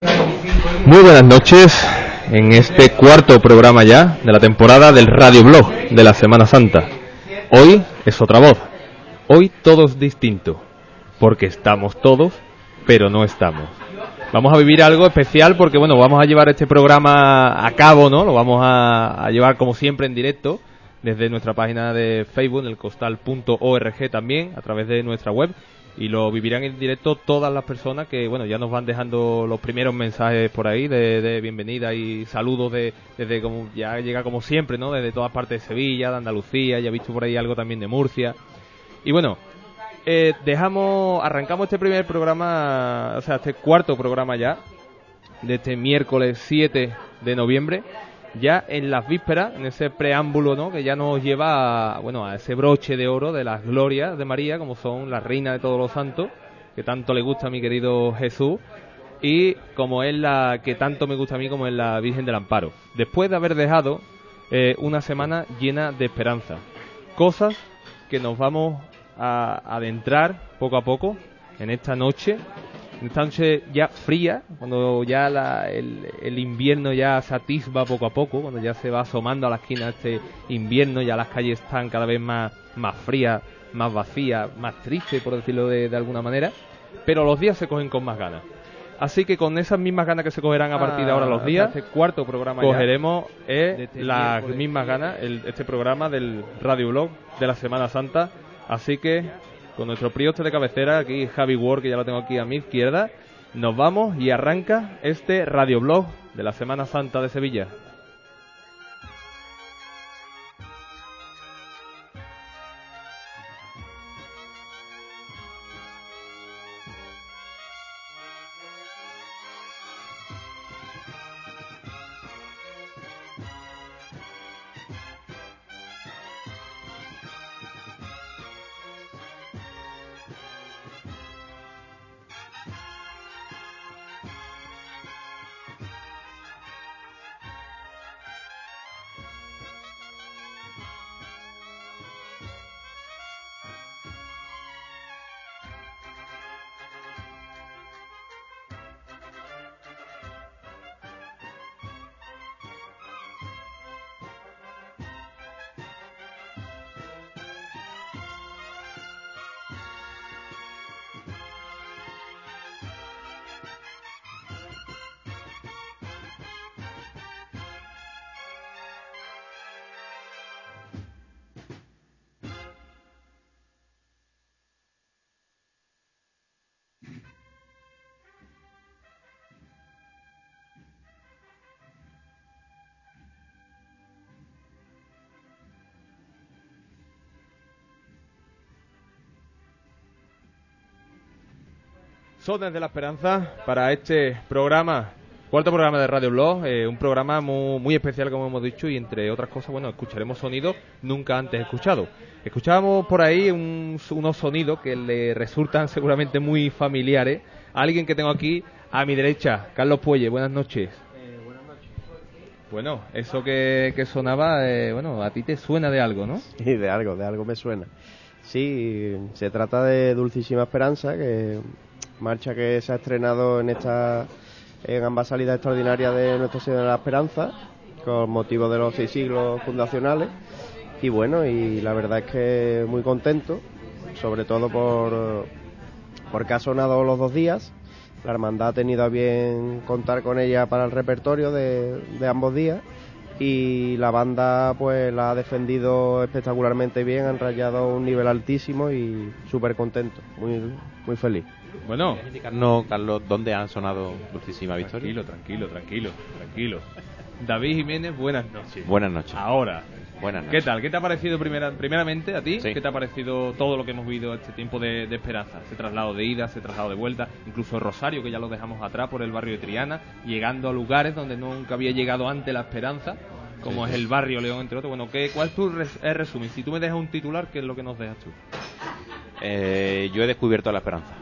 Muy buenas noches en este cuarto programa ya de la temporada del Radio Blog de la Semana Santa. Hoy es otra voz. Hoy todo es distinto. Porque estamos todos, pero no estamos. Vamos a vivir algo especial porque, bueno, vamos a llevar este programa a cabo, ¿no? Lo vamos a, a llevar como siempre en directo desde nuestra página de Facebook, elcostal.org también, a través de nuestra web y lo vivirán en directo todas las personas que bueno ya nos van dejando los primeros mensajes por ahí de, bienvenida y saludos de, desde como ya llega como siempre no desde todas partes de Sevilla de Andalucía ya he visto por ahí algo también de Murcia. Y bueno eh, dejamos arrancamos este primer programa o sea este cuarto programa ya de este miércoles 7 de noviembre ya en las vísperas, en ese preámbulo, ¿no? Que ya nos lleva a, bueno, a ese broche de oro de las glorias de María, como son la reina de todos los santos, que tanto le gusta a mi querido Jesús, y como es la que tanto me gusta a mí como es la Virgen del Amparo. Después de haber dejado eh, una semana llena de esperanza, cosas que nos vamos a adentrar poco a poco en esta noche esta noche ya fría, cuando ya el, invierno ya se atisba poco a poco, cuando ya se va asomando a la esquina este invierno, ya las calles están cada vez más, más frías, más vacías, más tristes, por decirlo de, alguna manera, pero los días se cogen con más ganas. Así que con esas mismas ganas que se cogerán a partir de ahora los días, este cuarto programa cogeremos eh, este las mismas ganas, este programa del Radio Blog de la Semana Santa. Así que con nuestro prioste de cabecera, aquí Javi Ward, que ya lo tengo aquí a mi izquierda. Nos vamos y arranca este radioblog de la Semana Santa de Sevilla. Sones de la Esperanza para este programa, cuarto programa de Radio Blog, eh, un programa muy, especial como hemos dicho y entre otras cosas, bueno, escucharemos sonidos nunca antes escuchados. Escuchábamos por ahí unos sonidos que le resultan seguramente muy familiares. alguien que tengo aquí a mi derecha, Carlos Puelle, buenas noches. Bueno, eso que, sonaba, eh, bueno, a ti te suena de algo, ¿no? Sí, de algo, de algo me suena. Sí, se trata de Dulcísima Esperanza, que marcha que se ha estrenado en esta en ambas salidas extraordinarias de Nuestra Señora de la Esperanza con motivo de los seis siglos fundacionales. Y bueno y la verdad es que muy contento sobre todo por porque ha sonado los dos días. La hermandad ha tenido a bien contar con ella para el repertorio de, de ambos días y la banda pues la ha defendido espectacularmente bien, han rayado un nivel altísimo y súper contento, muy, muy feliz. Bueno. indicarnos, Carlos, dónde han sonado Dulcísima Victoria? Tranquilo, tranquilo, tranquilo, tranquilo. David Jiménez, buenas noches. Buenas noches. Ahora, Buenas noches. ¿qué tal? ¿Qué te ha parecido primera, primeramente a ti? Sí. ¿Qué te ha parecido todo lo que hemos vivido este tiempo de, de esperanza? Ese traslado de ida, ese traslado de vuelta, incluso Rosario, que ya lo dejamos atrás por el barrio de Triana, llegando a lugares donde nunca había llegado antes la esperanza, como es el barrio León, entre otros. Bueno, ¿qué, ¿cuál es tu res- resumen? Si tú me dejas un titular, ¿qué es lo que nos dejas tú? Eh, yo he descubierto la esperanza.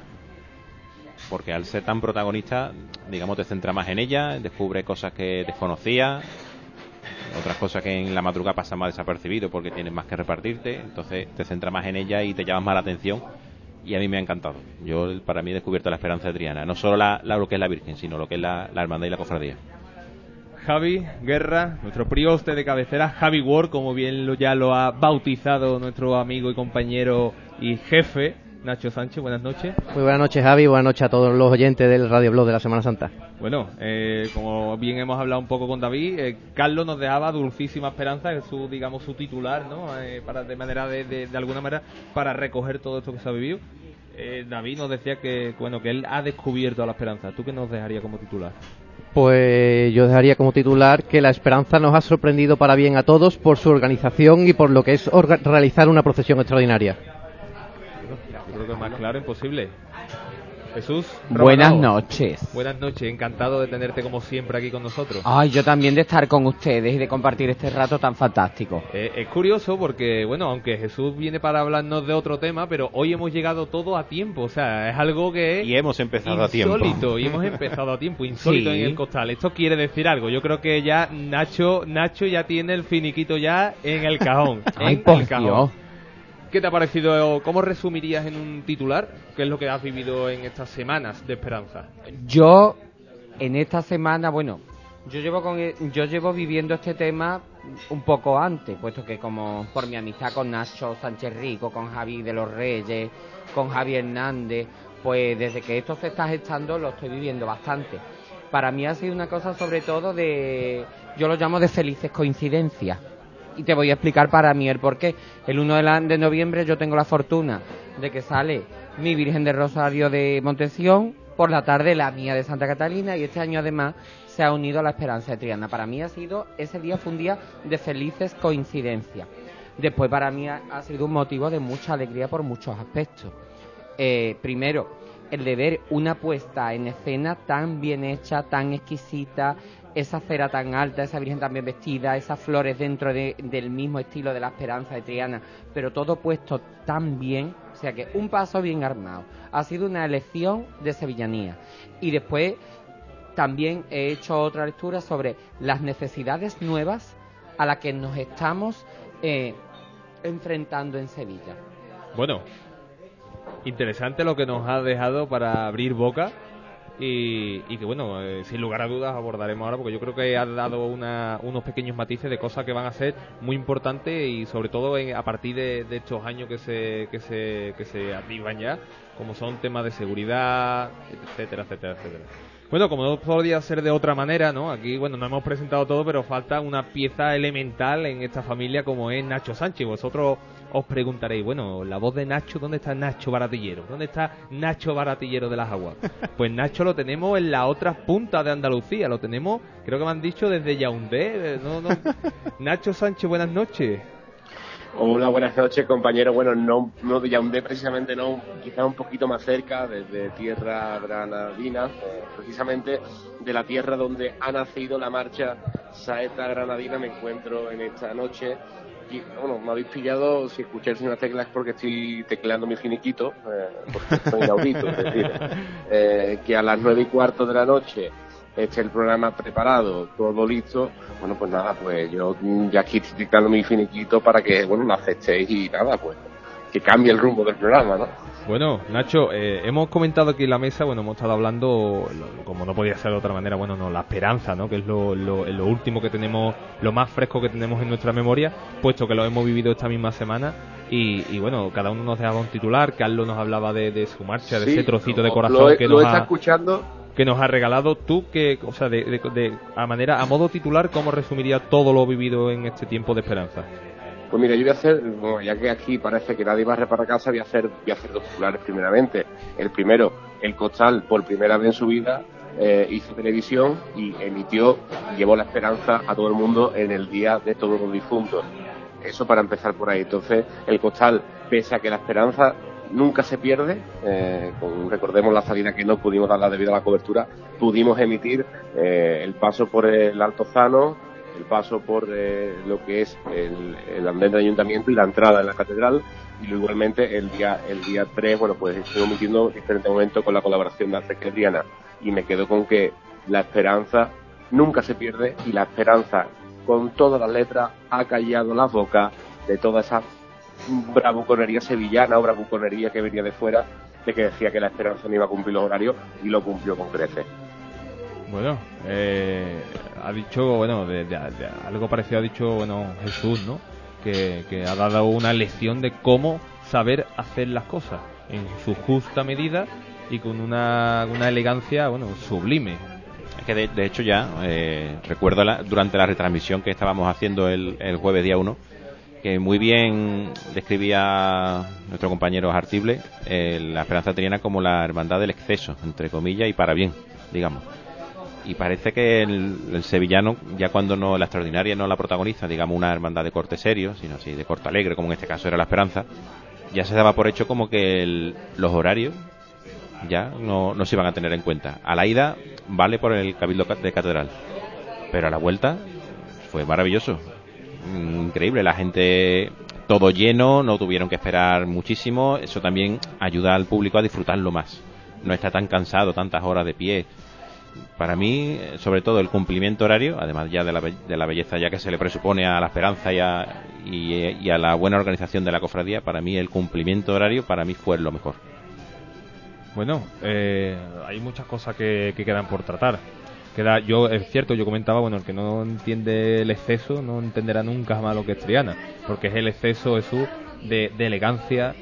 Porque al ser tan protagonista, digamos, te centra más en ella, descubre cosas que desconocía, otras cosas que en la madrugada pasan más desapercibido porque tienes más que repartirte, entonces te centra más en ella y te llamas más la atención. Y a mí me ha encantado. Yo, para mí, he descubierto la esperanza de Triana. No solo la, lo que es la Virgen, sino lo que es la, la hermandad y la cofradía. Javi Guerra, nuestro prioste de cabecera, Javi Ward, como bien lo, ya lo ha bautizado nuestro amigo y compañero y jefe, Nacho Sánchez. Buenas noches. Muy buenas noches, Javi. Buenas noches a todos los oyentes del Radio Blog de la Semana Santa. Bueno, eh, como bien hemos hablado un poco con David, eh, Carlos nos dejaba dulcísima esperanza, que su, digamos, su titular, ¿no? Eh, para, de manera, de, de, de alguna manera, para recoger todo esto que se ha vivido. Eh, David nos decía que, bueno, que él ha descubierto la esperanza. ¿Tú qué nos dejaría como titular? Pues yo dejaría como titular que la esperanza nos ha sorprendido para bien a todos por su organización y por lo que es realizar una procesión extraordinaria. Creo que más claro imposible. Jesús. Buenas noches. Buenas noches, encantado de tenerte como siempre aquí con nosotros. Ay, yo también de estar con ustedes y de compartir este rato tan fantástico. Eh, es curioso porque, bueno, aunque Jesús viene para hablarnos de otro tema, pero hoy hemos llegado todo a tiempo. O sea, es algo que es Y hemos empezado a tiempo. insólito. Y hemos empezado a tiempo, insólito Sí. en el costal. Esto quiere decir algo. Yo creo que ya Nacho, Nacho ya tiene el finiquito ya en el cajón. Ay, en por el cajón. Dios. ¿Qué te ha parecido? ¿Cómo resumirías en un titular qué es lo que has vivido en estas semanas de esperanza? Yo, en esta semana, bueno, yo llevo, con, e- yo llevo viviendo este tema un poco antes, puesto que como por mi amistad con Nacho Sánchez Rico, con Javi de los Reyes, con Javi Hernández, pues desde que esto se está gestando lo estoy viviendo bastante. Para mí ha sido una cosa sobre todo de, yo lo llamo de felices coincidencias. Y te voy a explicar para mí el por qué. El 1 de, la- de noviembre yo tengo la fortuna de que sale mi Virgen de Rosario de Montesión, por la tarde la mía de Santa Catalina y este año además se ha unido a la Esperanza de Triana. Para mí ha sido, ese día fue un día de felices coincidencias. Después para mí ha, ha sido un motivo de mucha alegría por muchos aspectos. Eh, primero, el de ver una puesta en escena tan bien hecha, tan exquisita, esa cera tan alta, esa Virgen tan bien vestida, esas flores dentro de- del mismo estilo de la Esperanza de Triana, pero todo puesto tan bien, o sea que un paso bien armado. Ha sido una elección de sevillanía. Y después también he hecho otra lectura sobre las necesidades nuevas a las que nos estamos eh, enfrentando en Sevilla. Bueno, interesante lo que nos ha dejado para abrir boca y, y que bueno, eh, sin lugar a dudas abordaremos ahora porque yo creo que ha dado una- unos pequeños matices de cosas que van a ser muy importantes y sobre todo en- a partir de, estos años que se, que se, que se activan ya, como son temas de seguridad, etcétera, etcétera, etcétera. Bueno, como no podía ser de otra manera, ¿no? Aquí, bueno, no hemos presentado todo, pero falta una pieza elemental en esta familia como es Nacho Sánchez. Vosotros os preguntaréis, bueno, la voz de Nacho, ¿dónde está Nacho Baratillero? ¿Dónde está Nacho Baratillero de las Aguas? Pues Nacho lo tenemos en la otra punta de Andalucía, lo tenemos, creo que me han dicho desde Yaoundé. eh, No, no. Nacho Sánchez, buenas noches. Hola, buenas noches, compañero. Bueno, no, no de Yaoundé precisamente, no, quizás un poquito más cerca, desde tierra granadina, precisamente de la tierra donde ha nacido la marcha Saeta Granadina. Me encuentro en esta noche. Bueno, me habéis pillado, si escucháis unas teclas, porque estoy tecleando mi finiquito, eh, porque soy inaudito, es decir, eh, que a las nueve y cuarto de la noche esté el programa preparado, todo listo, bueno, pues nada, pues yo ya aquí estoy dictando mi finiquito para que, bueno, lo aceptéis y nada, pues que cambie el rumbo del programa, ¿no? Bueno, Nacho, eh, hemos comentado aquí en la mesa, bueno, hemos estado hablando, lo- como no podía ser de otra manera, bueno, no, la esperanza, ¿no? Que es lo, lo, lo último que tenemos, lo más fresco que tenemos en nuestra memoria, puesto que lo hemos vivido esta misma semana. Y, y bueno, cada uno nos dejaba un titular, Carlos nos hablaba de, de su marcha, de ese trocito de corazón he- que nos está ha, escuchando que nos ha regalado. Tú, que, o sea, de, de- de- a manera, a modo titular, ¿cómo resumiría todo lo vivido en este tiempo de esperanza? Pues mira, yo voy a hacer, bueno, ya que aquí parece que nadie va a reparar casa, voy a hacer, voy a hacer dos titulares primeramente. El primero, el Costal, por primera vez en su vida, eh, hizo televisión y emitió, llevó la esperanza a todo el mundo en el Día de Todos los Difuntos. Eso para empezar por ahí. Entonces, el Costal, pese a que la esperanza nunca se pierde, eh, con, recordemos la salida que no pudimos darla debido a la cobertura, pudimos emitir eh, el paso por el Altozano, el paso por eh, lo que es el, andén del ayuntamiento y la entrada en la catedral y luego igualmente el día el día 3 bueno pues estoy emitiendo diferentes momentos con la colaboración de Arte Adriana y me quedo con que la esperanza nunca se pierde y la esperanza con todas las letras ha callado la boca de toda esa bravuconería sevillana o bravuconería que venía de fuera de que decía que la esperanza no iba a cumplir los horarios y lo cumplió con creces. Bueno, eh, ha dicho, bueno, de, algo parecido ha dicho, bueno, Jesús, ¿no? Que, que, ha dado una lección de cómo saber hacer las cosas en su justa medida y con una, una elegancia, bueno, sublime. Es que de, de hecho ya, eh, recuerdo la, durante la retransmisión que estábamos haciendo el, el jueves día 1, que muy bien describía nuestro compañero Artible eh, la Esperanza Triana como la hermandad del exceso, entre comillas, y para bien, digamos y parece que el, el, sevillano, ya cuando no la extraordinaria no la protagoniza, digamos una hermandad de corte serio, sino así de corte alegre, como en este caso era la esperanza, ya se daba por hecho como que el, los horarios ya no, no se iban a tener en cuenta. A la ida vale por el cabildo de catedral, pero a la vuelta fue maravilloso, increíble, la gente todo lleno, no tuvieron que esperar muchísimo, eso también ayuda al público a disfrutarlo más. No está tan cansado, tantas horas de pie, para mí, sobre todo el cumplimiento horario, además ya de la, de la belleza ya que se le presupone a la esperanza y a, y, a, la buena organización de la cofradía, para mí el cumplimiento horario para mí fue lo mejor. Bueno, eh, hay muchas cosas que, que, quedan por tratar. Queda, yo es cierto, yo comentaba, bueno, el que no entiende el exceso no entenderá nunca más lo que es Triana, porque es el exceso Jesús de, de elegancia,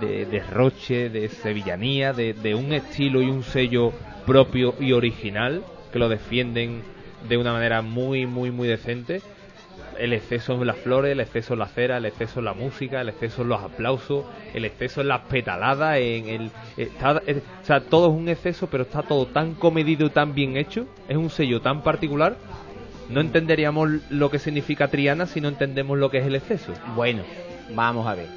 de derroche, de, de sevillanía, de, de un estilo y un sello propio y original, que lo defienden de una manera muy, muy, muy decente. El exceso en las flores, el exceso en la cera, el exceso en la música, el exceso en los aplausos, el exceso en las petaladas, en el... Está, es, o sea, todo es un exceso, pero está todo tan comedido y tan bien hecho, es un sello tan particular, no entenderíamos lo que significa Triana si no entendemos lo que es el exceso. Bueno, vamos a ver.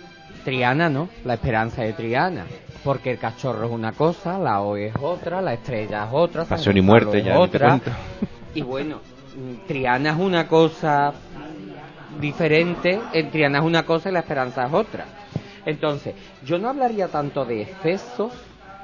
Triana, ¿no? La esperanza de Triana porque el cachorro es una cosa, la O es otra, la estrella es otra, pasión y muerte ya otra. Y bueno, Triana es una cosa diferente, en Triana es una cosa y la esperanza es otra. Entonces, yo no hablaría tanto de excesos,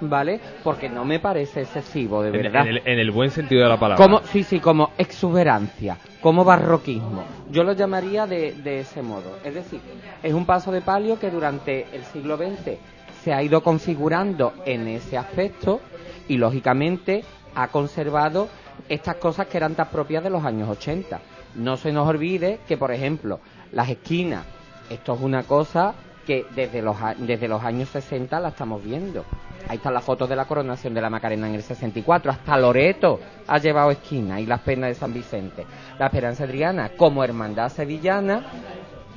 ¿vale? Porque no me parece excesivo, de verdad. En el, en el buen sentido de la palabra. Como, sí, sí, como exuberancia, como barroquismo. Yo lo llamaría de, de ese modo. Es decir, es un paso de palio que durante el siglo XX se ha ido configurando en ese aspecto y lógicamente ha conservado estas cosas que eran tan propias de los años 80. No se nos olvide que, por ejemplo, las esquinas, esto es una cosa que desde los, desde los años 60 la estamos viendo. Ahí están las fotos de la coronación de la Macarena en el 64. Hasta Loreto ha llevado esquina y las penas de San Vicente. La Esperanza Adriana, como hermandad sevillana,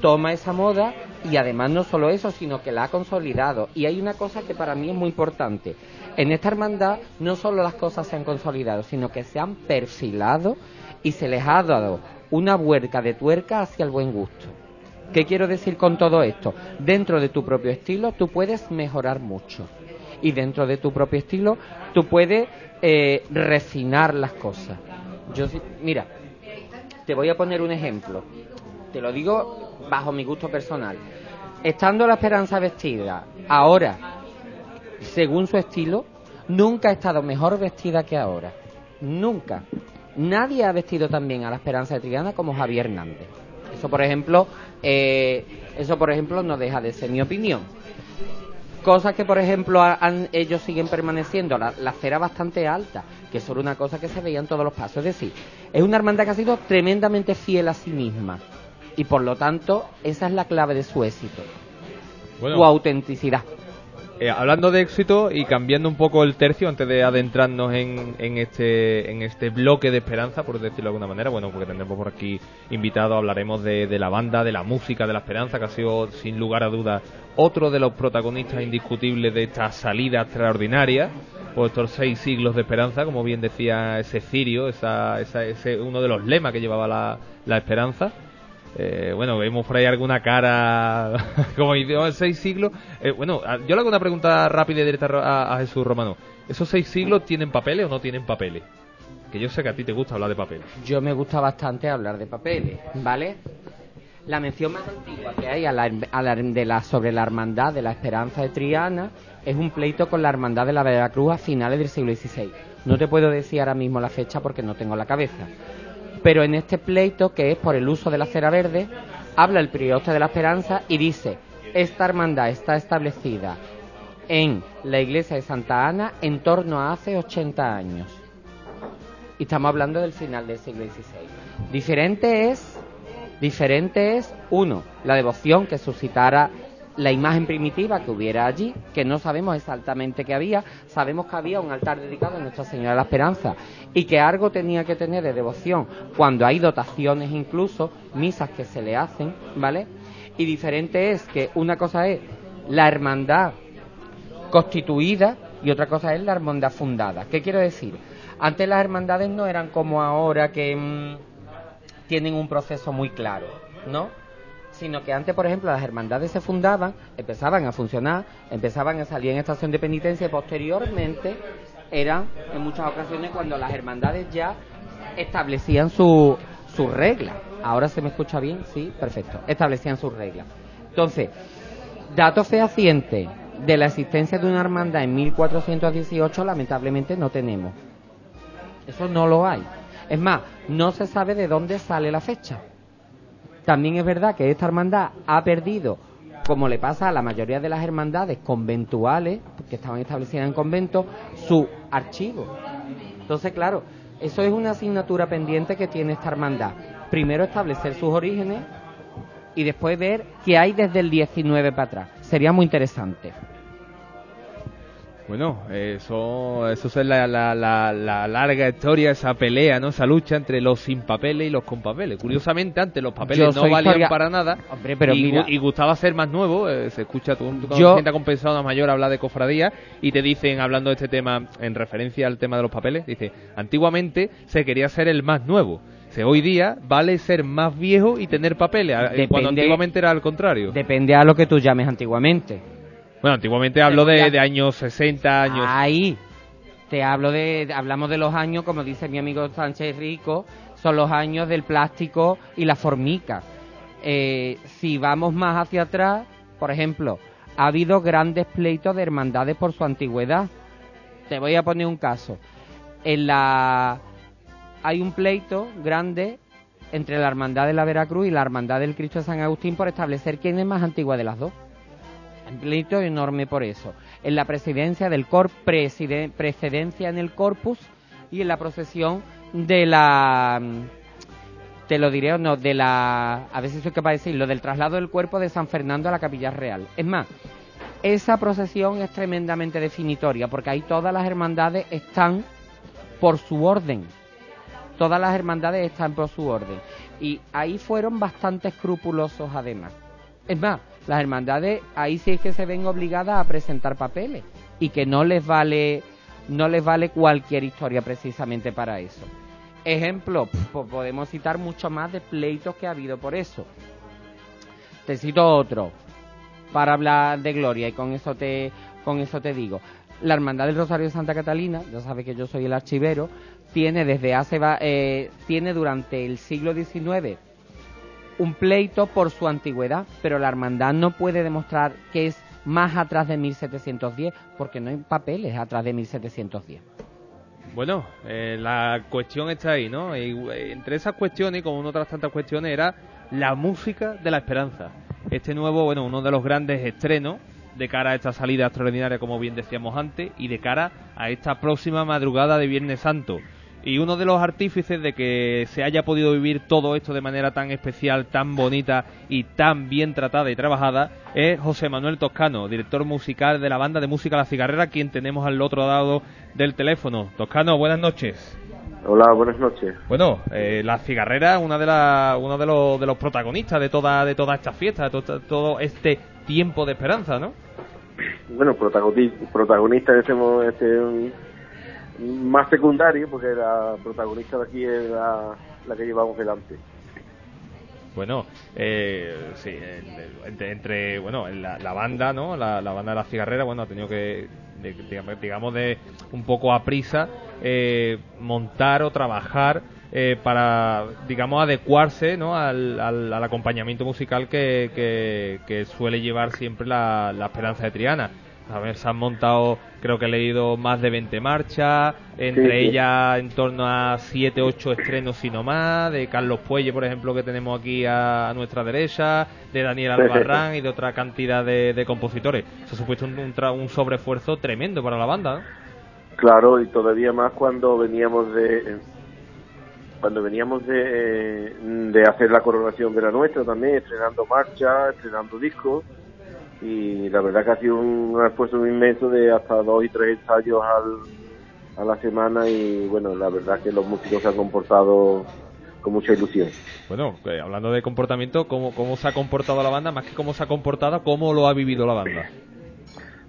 toma esa moda y además no solo eso, sino que la ha consolidado. Y hay una cosa que para mí es muy importante. En esta hermandad no solo las cosas se han consolidado, sino que se han perfilado y se les ha dado una vuelca de tuerca hacia el buen gusto. ¿Qué quiero decir con todo esto? Dentro de tu propio estilo tú puedes mejorar mucho. Y dentro de tu propio estilo tú puedes eh, refinar las cosas. Yo, mira, te voy a poner un ejemplo. Te lo digo bajo mi gusto personal. Estando la esperanza vestida ahora, según su estilo, nunca ha estado mejor vestida que ahora. Nunca. Nadie ha vestido tan bien a la esperanza de Triana como Javier Hernández. Eso, por ejemplo, eh, eso, por ejemplo, no deja de ser mi opinión. Cosas que, por ejemplo, han, ellos siguen permaneciendo, la, la cera bastante alta, que eso era una cosa que se veía en todos los pasos. Es decir, es una hermandad que ha sido tremendamente fiel a sí misma y por lo tanto esa es la clave de su éxito, bueno, su autenticidad. Eh, hablando de éxito y cambiando un poco el tercio antes de adentrarnos en, en, este en este bloque de esperanza, por decirlo de alguna manera, bueno, porque tendremos por aquí invitados, hablaremos de, de la banda, de la música de la esperanza, que ha sido sin lugar a dudas otro de los protagonistas indiscutibles de esta salida extraordinaria por estos seis siglos de esperanza, como bien decía ese Cirio, esa, esa, ese uno de los lemas que llevaba la, la esperanza. Eh, bueno, vemos por ahí alguna cara, como dice, seis siglos. Eh, bueno, yo le hago una pregunta rápida y directa a, a, Jesús Romano. ¿Esos seis siglos tienen papeles o no tienen papeles? Que yo sé que a ti te gusta hablar de papeles. Yo me gusta bastante hablar de papeles, ¿vale? La mención más antigua que hay a la, a la, de la, sobre la hermandad de la esperanza de Triana es un pleito con la hermandad de la Veracruz a finales del siglo XVI. No te puedo decir ahora mismo la fecha porque no tengo la cabeza pero en este pleito, que es por el uso de la cera verde, habla el prioste de la esperanza y dice, esta hermandad está establecida en la iglesia de Santa Ana en torno a hace 80 años. Y estamos hablando del final del siglo XVI. Diferente es, diferente es, uno, la devoción que suscitara la imagen primitiva que hubiera allí, que no sabemos exactamente qué había, sabemos que había un altar dedicado a Nuestra Señora de la Esperanza y que algo tenía que tener de devoción cuando hay dotaciones incluso, misas que se le hacen, ¿vale? Y diferente es que una cosa es la hermandad constituida y otra cosa es la hermandad fundada. ¿Qué quiero decir? Antes las hermandades no eran como ahora que mmm, tienen un proceso muy claro, ¿no? Sino que antes, por ejemplo, las hermandades se fundaban, empezaban a funcionar, empezaban a salir en estación de penitencia y posteriormente eran en muchas ocasiones cuando las hermandades ya establecían su, sus reglas. Ahora se me escucha bien, sí, perfecto. Establecían sus reglas. Entonces, datos fehacientes de la existencia de una hermandad en 1418 lamentablemente no tenemos. Eso no lo hay. Es más, no se sabe de dónde sale la fecha. También es verdad que esta hermandad ha perdido, como le pasa a la mayoría de las hermandades conventuales, que estaban establecidas en conventos, su archivo. Entonces, claro, eso es una asignatura pendiente que tiene esta hermandad. Primero establecer sus orígenes y después ver qué hay desde el 19 para atrás. Sería muy interesante. Bueno, eso, eso es la, la, la, la, larga historia, esa pelea, ¿no? Esa lucha entre los sin papeles y los con papeles. Curiosamente, antes los papeles no valían para nada Hombre, pero y, mira... y, gustaba ser más nuevo. Eh, se escucha, Yo... gente compensada mayor habla de cofradía y te dicen, hablando de este tema en referencia al tema de los papeles, dice, antiguamente se quería ser el más nuevo. Hoy día vale ser más viejo y tener papeles, Depende... cuando antiguamente era al contrario. Depende a lo que tú llames antiguamente. Bueno, antiguamente hablo de, de, años 60 años. Ahí. Te hablo de, hablamos de los años, como dice mi amigo Sánchez Rico, son los años del plástico y la formica. Eh, si vamos más hacia atrás, por ejemplo, ha habido grandes pleitos de hermandades por su antigüedad. Te voy a poner un caso. En la hay un pleito grande entre la hermandad de la Veracruz y la hermandad del Cristo de San Agustín por establecer quién es más antigua de las dos pleito enorme por eso. En la presidencia del precedencia en el corpus y en la procesión de la te lo diré o no, de la a si soy capaz de decirlo, del traslado del cuerpo de San Fernando a la Capilla Real. Es más, esa procesión es tremendamente definitoria porque ahí todas las hermandades están por su orden. Todas las hermandades están por su orden. Y ahí fueron bastante escrupulosos además. Es más, las hermandades ahí sí es que se ven obligadas a presentar papeles y que no les vale no les vale cualquier historia precisamente para eso. Ejemplo, podemos citar mucho más de pleitos que ha habido por eso. Te cito otro para hablar de gloria y con eso te con eso te digo. La Hermandad del Rosario de Santa Catalina, ya sabes que yo soy el archivero, tiene desde hace eh, tiene durante el siglo XIX un pleito por su antigüedad, pero la hermandad no puede demostrar que es más atrás de 1710, porque no hay papeles atrás de 1710. Bueno, eh, la cuestión está ahí, ¿no? Y, eh, entre esas cuestiones, como en otras tantas cuestiones, era la música de la esperanza. Este nuevo, bueno, uno de los grandes estrenos de cara a esta salida extraordinaria, como bien decíamos antes, y de cara a esta próxima madrugada de Viernes Santo. Y uno de los artífices de que se haya podido vivir todo esto de manera tan especial, tan bonita y tan bien tratada y trabajada es José Manuel Toscano, director musical de la banda de música La Cigarrera, quien tenemos al otro lado del teléfono. Toscano, buenas noches. Hola, buenas noches. Bueno, eh, la cigarrera, una de la, uno de los, de los protagonistas de toda, de toda esta fiesta, de todo, todo este tiempo de esperanza, ¿no? Bueno, protagonista, protagonista en ese momento, este, más secundario, porque la protagonista de aquí es la, que llevamos delante. Bueno, eh, sí, entre, bueno, la, la, banda, ¿no? La, banda de la cigarrera, bueno, ha tenido que, digamos, de un poco a prisa, eh, montar o trabajar eh, para, digamos, adecuarse ¿no? al, al, acompañamiento musical que, que, suele llevar siempre la, la Esperanza de Triana. A ver, se han montado, creo que he leído más de 20 marchas, entre ellas en torno a 7, 8 estrenos, si no más, de Carlos Puelle, por ejemplo, que tenemos aquí a, nuestra derecha, de Daniel Albarrán y de otra cantidad de, de compositores. Se ha supuesto un, un, un sobreesfuerzo tremendo para la banda. Claro, y todavía más cuando veníamos de cuando veníamos de, de hacer la coronación de la nuestra también, estrenando marcha, estrenando discos y la verdad que ha sido un esfuerzo inmenso de hasta dos y tres ensayos al, a la semana y bueno, la verdad que los músicos se han comportado con mucha ilusión. Bueno, eh, hablando de comportamiento, ¿cómo, ¿cómo se ha comportado la banda? Más que cómo se ha comportado, ¿cómo lo ha vivido la banda?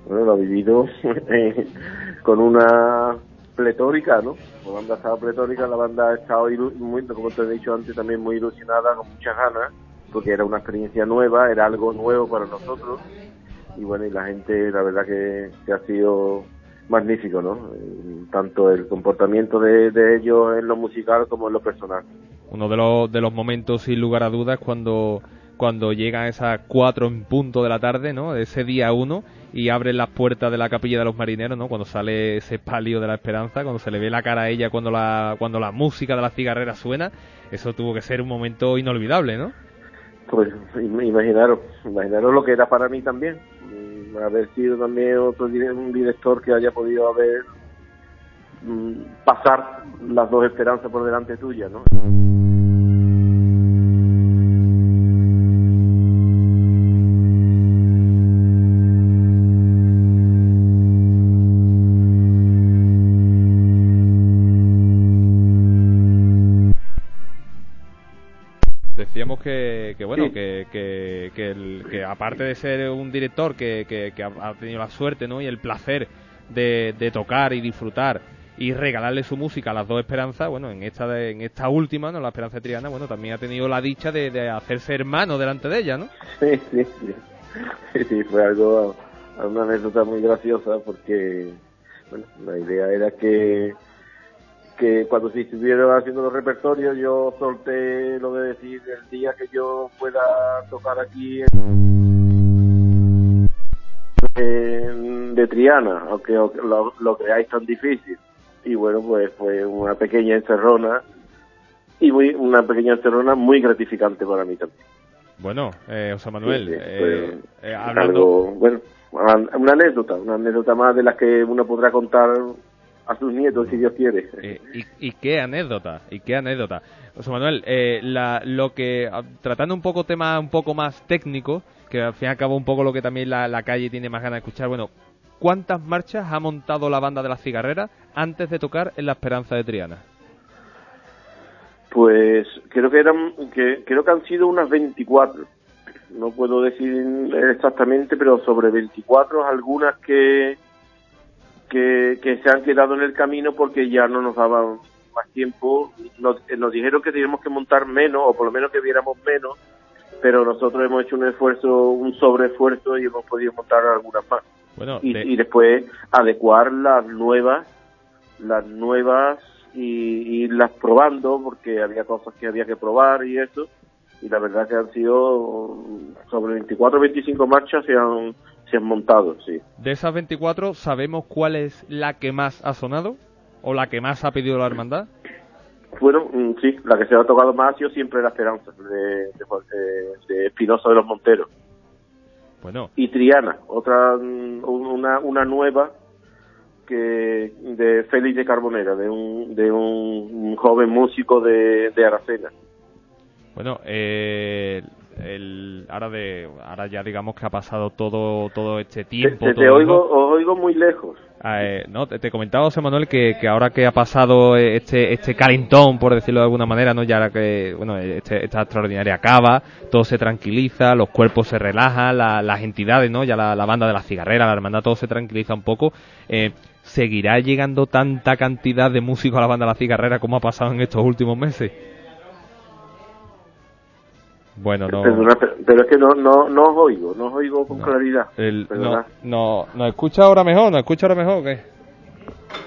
Bueno, lo ha vivido con una pletórica, ¿no? La banda ha estado pletórica, la banda ha estado, muy, como te he dicho antes, también muy ilusionada, con muchas ganas porque era una experiencia nueva, era algo nuevo para nosotros y bueno, y la gente la verdad que, ha sido magnífico, ¿no? Tanto el comportamiento de, ellos en lo musical como en lo personal. Uno de los, de los momentos sin lugar a dudas cuando cuando llegan esas cuatro en punto de la tarde, ¿no? De ese día uno y abren las puertas de la capilla de los marineros, ¿no? Cuando sale ese palio de la esperanza, cuando se le ve la cara a ella cuando la cuando la música de la cigarrera suena, eso tuvo que ser un momento inolvidable, ¿no? Pues imaginaros, imaginaros lo que era para mí también, mm, haber sido también otro un director que haya podido haber mm, pasar las dos esperanzas por delante tuya, ¿no? Que, bueno, que, que, aparte de ser un director que, ha tenido la suerte ¿no? y el placer de, tocar y disfrutar y regalarle su música a las dos esperanzas, bueno, en esta en esta última, ¿no? La Esperanza Triana, bueno, también ha tenido la dicha de, hacerse hermano delante de ella, ¿no? Sí, sí, sí. Sí, fue algo, una anécdota muy graciosa porque, bueno, la idea era que que cuando se estuvieron haciendo los repertorios yo solté lo de decir el día que yo pueda tocar aquí de Triana, aunque lo, lo creáis tan difícil. Y bueno, pues fue una pequeña encerrona y muy una pequeña encerrona muy gratificante para mí también. Bueno, eh, José Manuel, eh, eh, hablando... bueno, una anécdota, una anécdota más de las que uno podrá contar a sus nietos, si Dios quiere. Eh, y, qué anécdota, y qué anécdota. José Manuel, eh, la, lo que, ah, tratando un poco tema un poco más técnico, que al fin y al cabo un poco lo que también la, la calle tiene más ganas de escuchar, bueno, ¿cuántas marchas ha montado la banda de la cigarrera antes de tocar en la Esperanza de Triana? Pues creo que eran, que, creo que han sido unas 24. No puedo decir exactamente, pero sobre 24, algunas que, que, se han quedado en el camino porque ya no nos daban más tiempo. Nos, nos dijeron que teníamos que montar menos, o por lo menos que viéramos menos, pero nosotros hemos hecho un esfuerzo, un sobreesfuerzo y hemos podido montar algunas más. Bueno, y, después adecuar las nuevas, las nuevas y, irlas probando porque había cosas que había que probar y eso. Y la verdad que han sido sobre 24 o 25 marchas se han se han montado, sí. De esas 24, ¿sabemos cuál es la que más ha sonado? ¿O la que más ha pedido la hermandad? Bueno, mm, sí, la que se ha tocado más ha sido siempre la esperanza de, de, Espinosa de los Monteros. Bueno. Y Triana, otra, mm, una, una nueva que de Félix de Carbonera, de un, de un, joven músico de, de Aracena. Bueno, eh, el, ahora de ahora ya digamos que ha pasado todo todo este tiempo. Te, te, oigo, oigo muy lejos. Ah, eh, no, te, comentaba José Manuel que, que, ahora que ha pasado este este calentón, por decirlo de alguna manera, no ya que bueno este, esta extraordinaria acaba, todo se tranquiliza, los cuerpos se relajan, las entidades, no, ya la, banda de la cigarrera, la hermandad, todo se tranquiliza un poco. Eh, ¿Seguirá llegando tanta cantidad de músicos a la banda de la cigarrera como ha pasado en estos últimos meses? Bueno, no. pero es que no, no, no os oigo, no os oigo con claridad. no, no, ¿Nos escucha ahora mejor? ¿Nos escucha ahora mejor o qué?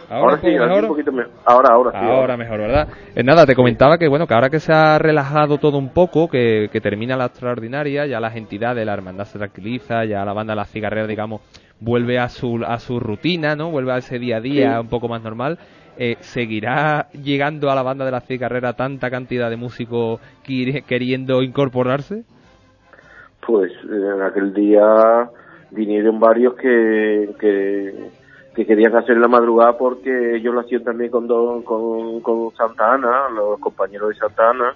Ahora, sí, mejor? un poquito mejor. Ahora, ahora sí. Ahora, mejor, ¿verdad? Eh, nada, te comentaba que, bueno, que ahora que se ha relajado todo un poco, que, que termina la extraordinaria, ya las entidades, la hermandad se tranquiliza, ya la banda de la cigarrera, digamos, vuelve a su, a su rutina, ¿no? Vuelve a ese día a día un poco más normal. Eh, ¿seguirá llegando a la banda de la carrera tanta cantidad de músicos queriendo incorporarse? Pues en aquel día vinieron varios que, que, querían hacer la madrugada porque ellos lo hacían también con, con, con Santa Ana, los compañeros de Santa Ana.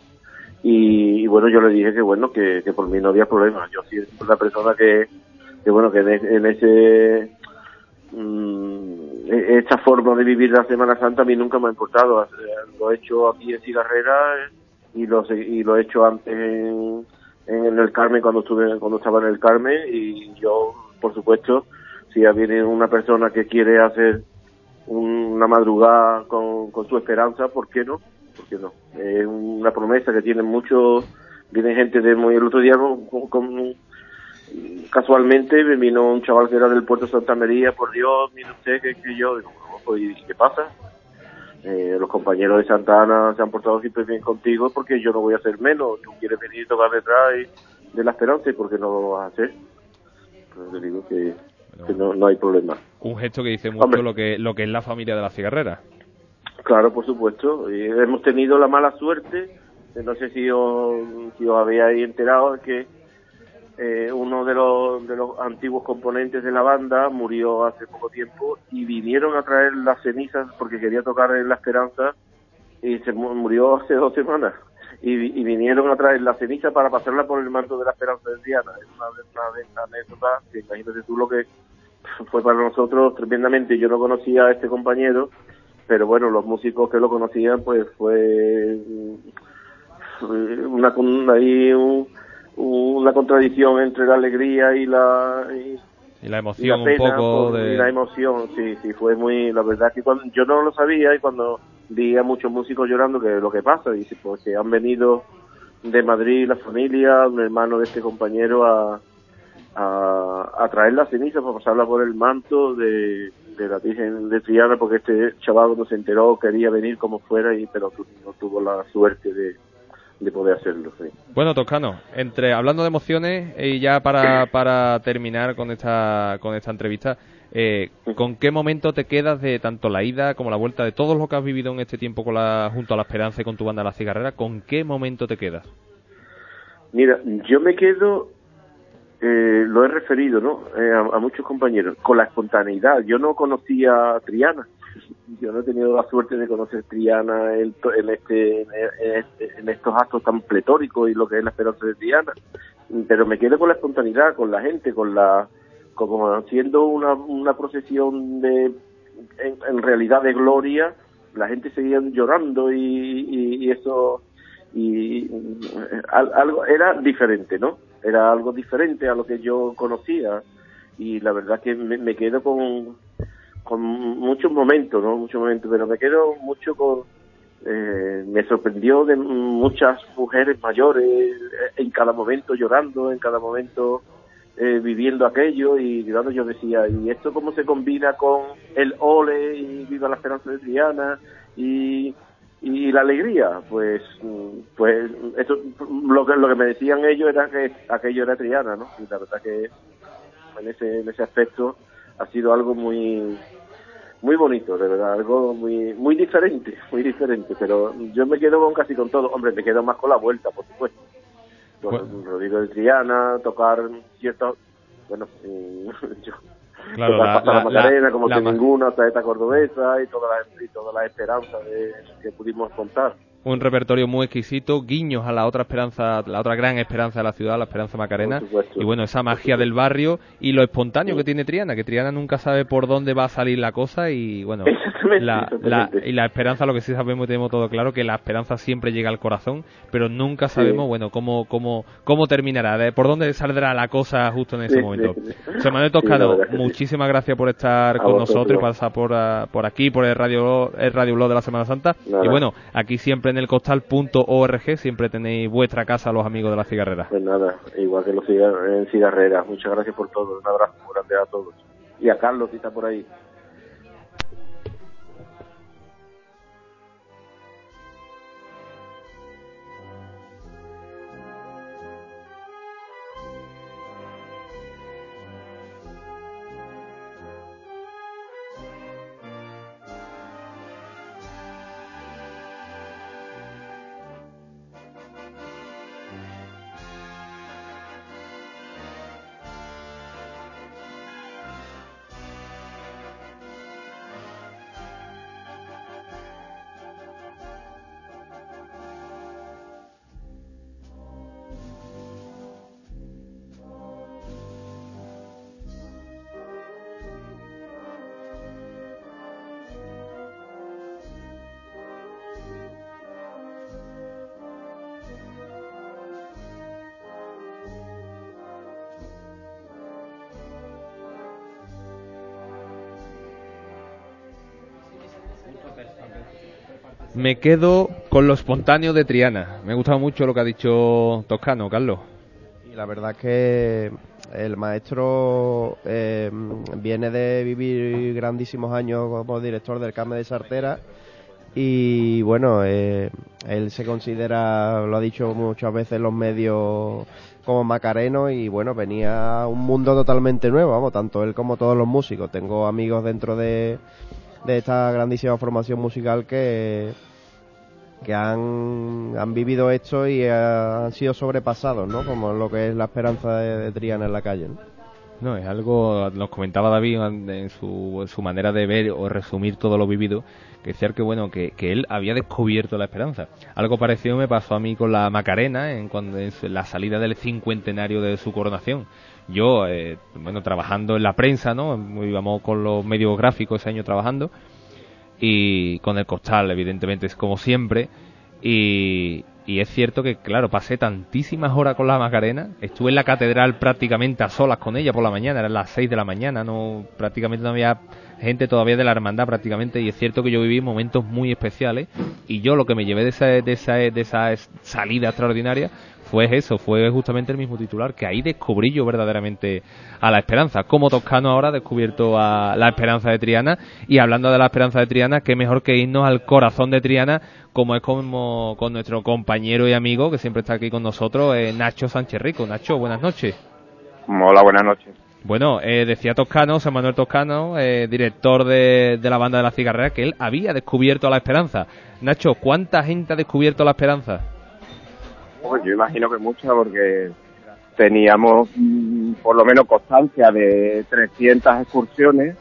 Y, bueno, yo le dije que bueno, que, por mí no había problema. Yo soy una persona que, que bueno, que en, ese Mm, e-, esta forma de vivir la Semana Santa a mí nunca me ha importado. Lo he hecho aquí en Cigarrera y lo, y lo he hecho antes en, en el Carmen cuando estuve cuando estaba en el Carmen y yo, por supuesto, si viene una persona que quiere hacer una madrugada con, con su esperanza, ¿por qué no? ¿Por qué no? Es una promesa que tienen muchos, viene gente de muy el otro día con, con casualmente me vino un chaval que era del puerto de Santa María, por Dios, mire usted que, que yo, digo, pues, ¿y qué pasa? Eh, los compañeros de Santa Ana se han portado siempre bien contigo porque yo no voy a hacer menos. Tú quieres venir y tocar detrás de la esperanza y porque no lo vas a hacer. Pues le digo que, no, hay problema. Un gesto que dice mucho lo que lo que es la familia de la cigarrera. Claro, por supuesto. Y hemos tenido la mala suerte, no sé si os, si os habíais enterado, de que eh, uno de los, de los antiguos componentes de la banda murió hace poco tiempo y vinieron a traer las cenizas porque quería tocar en La Esperanza y se murió hace dos semanas. Y, vinieron a traer la ceniza para pasarla por el manto de la Esperanza de Diana. Es una, una, anécdota que imagínate tú lo que fue para nosotros tremendamente. Yo no conocía a este compañero, pero bueno, los músicos que lo conocían, pues fue una, ahí un, una contradicción entre la alegría y la y, la emoción un poco de la emoción sí sí fue muy la verdad que cuando yo no lo sabía y cuando vi a muchos músicos llorando que lo que pasa dice pues que han venido de Madrid la familia un hermano de este compañero a a, traer la ceniza para pasarla por el manto de, de la Virgen de Triana porque este chaval cuando se enteró quería venir como fuera y pero no tuvo la suerte de de poder hacerlo. Bueno, Toscano, entre hablando de emociones y ya para, para terminar con esta con esta entrevista, eh, ¿con qué momento te quedas de tanto la ida como la vuelta de todo lo que has vivido en este tiempo con la, junto a la Esperanza y con tu banda La Cigarrera? ¿Con qué momento te quedas? Mira, yo me quedo, eh, lo he referido, ¿no? Eh, a, a, muchos compañeros, con la espontaneidad. Yo no conocía a Triana yo no he tenido la suerte de conocer Triana en, este, en, estos actos tan pletóricos y lo que es la esperanza de Triana, pero me quedo con la espontaneidad, con la gente, con la como haciendo una, una procesión de en, realidad de gloria, la gente seguía llorando y, y, eso y algo era diferente, ¿no? Era algo diferente a lo que yo conocía y la verdad que me quedo con con muchos momentos, ¿no? Muchos momentos, pero me quedo mucho con... Eh, me sorprendió de muchas mujeres mayores eh, en cada momento llorando, en cada momento eh, viviendo aquello y llorando yo decía, ¿y esto cómo se combina con el ole y viva la esperanza de Triana y, y la alegría? Pues pues esto, lo, que, lo que me decían ellos era que aquello era Triana, ¿no? Y la verdad que en ese, en ese aspecto ha sido algo muy muy bonito, de verdad, algo muy muy diferente, muy diferente, pero yo me quedo con casi con todo, hombre, me quedo más con la vuelta, por supuesto. Con Rodrigo de Triana, tocar ciertos, bueno, yo, Claro, Total la- la- Macarena, la- como que ninguna, esta cordobesa y todas las y todas las esperanzas que pudimos contar. Un repertorio muy exquisito, guiños a la otra esperanza, la otra gran esperanza de la ciudad, la esperanza Macarena, Por y bueno, esa magia del barrio y lo espontáneo que tiene Triana, que Triana nunca sabe por dónde va a salir la cosa y bueno, Exactamente, la, la- y la esperanza, lo que sí sabemos y tenemos todo claro, que la esperanza siempre llega al corazón, pero nunca sabemos, bueno, cómo, cómo, cómo terminará, de por dónde saldrá la cosa justo en ese Sí, momento. José Manuel Toscano, muchísimas gracias por estar A con nosotros y pasar por, ah, por aquí, por el radio, el radio blog de la Semana Santa. Nada. Y bueno, aquí siempre en el costal.org siempre tenéis vuestra casa los amigos de la cigarrera. Pues nada, igual que los cigarreras. Muchas gracias por todo. Un abrazo grande a todos. Y a Carlos, si está por ahí. Me quedo con lo espontáneo de Triana. Me ha gustado mucho lo que ha dicho Toscano, Carlos. Y la verdad es que el maestro eh, viene de vivir grandísimos años como director del Carmen de Sartera y bueno, eh, él se considera, lo ha dicho muchas veces en los medios, como macareno y bueno, venía un mundo totalmente nuevo, vamos, tanto él como todos los músicos. Tengo amigos dentro de, de esta grandísima formación musical que, que han, han vivido esto y eh, han sido sobrepasados, ¿no? Como lo que es la esperanza de, de en la calle. ¿no? Es algo, nos comentaba David en su, su manera de ver o resumir todo lo vivido, que decía que bueno, que, que él había descubierto la esperanza. Algo parecido me pasó a mí con la Macarena en cuando en la salida del cincuentenario de su coronación. Yo, eh, bueno, trabajando en la prensa, ¿no? Íbamos con los medios gráficos ese año trabajando y con el costal, evidentemente, es como siempre. Y, y es cierto que, claro, pasé tantísimas horas con la Macarena. Estuve en la catedral prácticamente a solas con ella por la mañana, eran las 6 de la mañana, no prácticamente no había gente todavía de la hermandad prácticamente. Y es cierto que yo viví momentos muy especiales. Y yo lo que me llevé de esa, de esa, de esa es- salida extraordinaria fue eso, fue justamente el mismo titular, que ahí descubrí yo verdaderamente a la esperanza. Como Toscano ahora ha descubierto a la esperanza de Triana. Y hablando de la esperanza de Triana, qué mejor que irnos al corazón de Triana, como es como con nuestro compañero y amigo que siempre está aquí con nosotros, eh, Nacho Sánchez Rico. Nacho, buenas noches. Hola, buenas noches. Bueno, eh, decía Toscano, San Manuel Toscano, eh, director de, de la banda de la cigarrera, que él había descubierto a la esperanza. Nacho, ¿cuánta gente ha descubierto la esperanza? Pues yo imagino que mucha porque teníamos mm, por lo menos constancia de 300 excursiones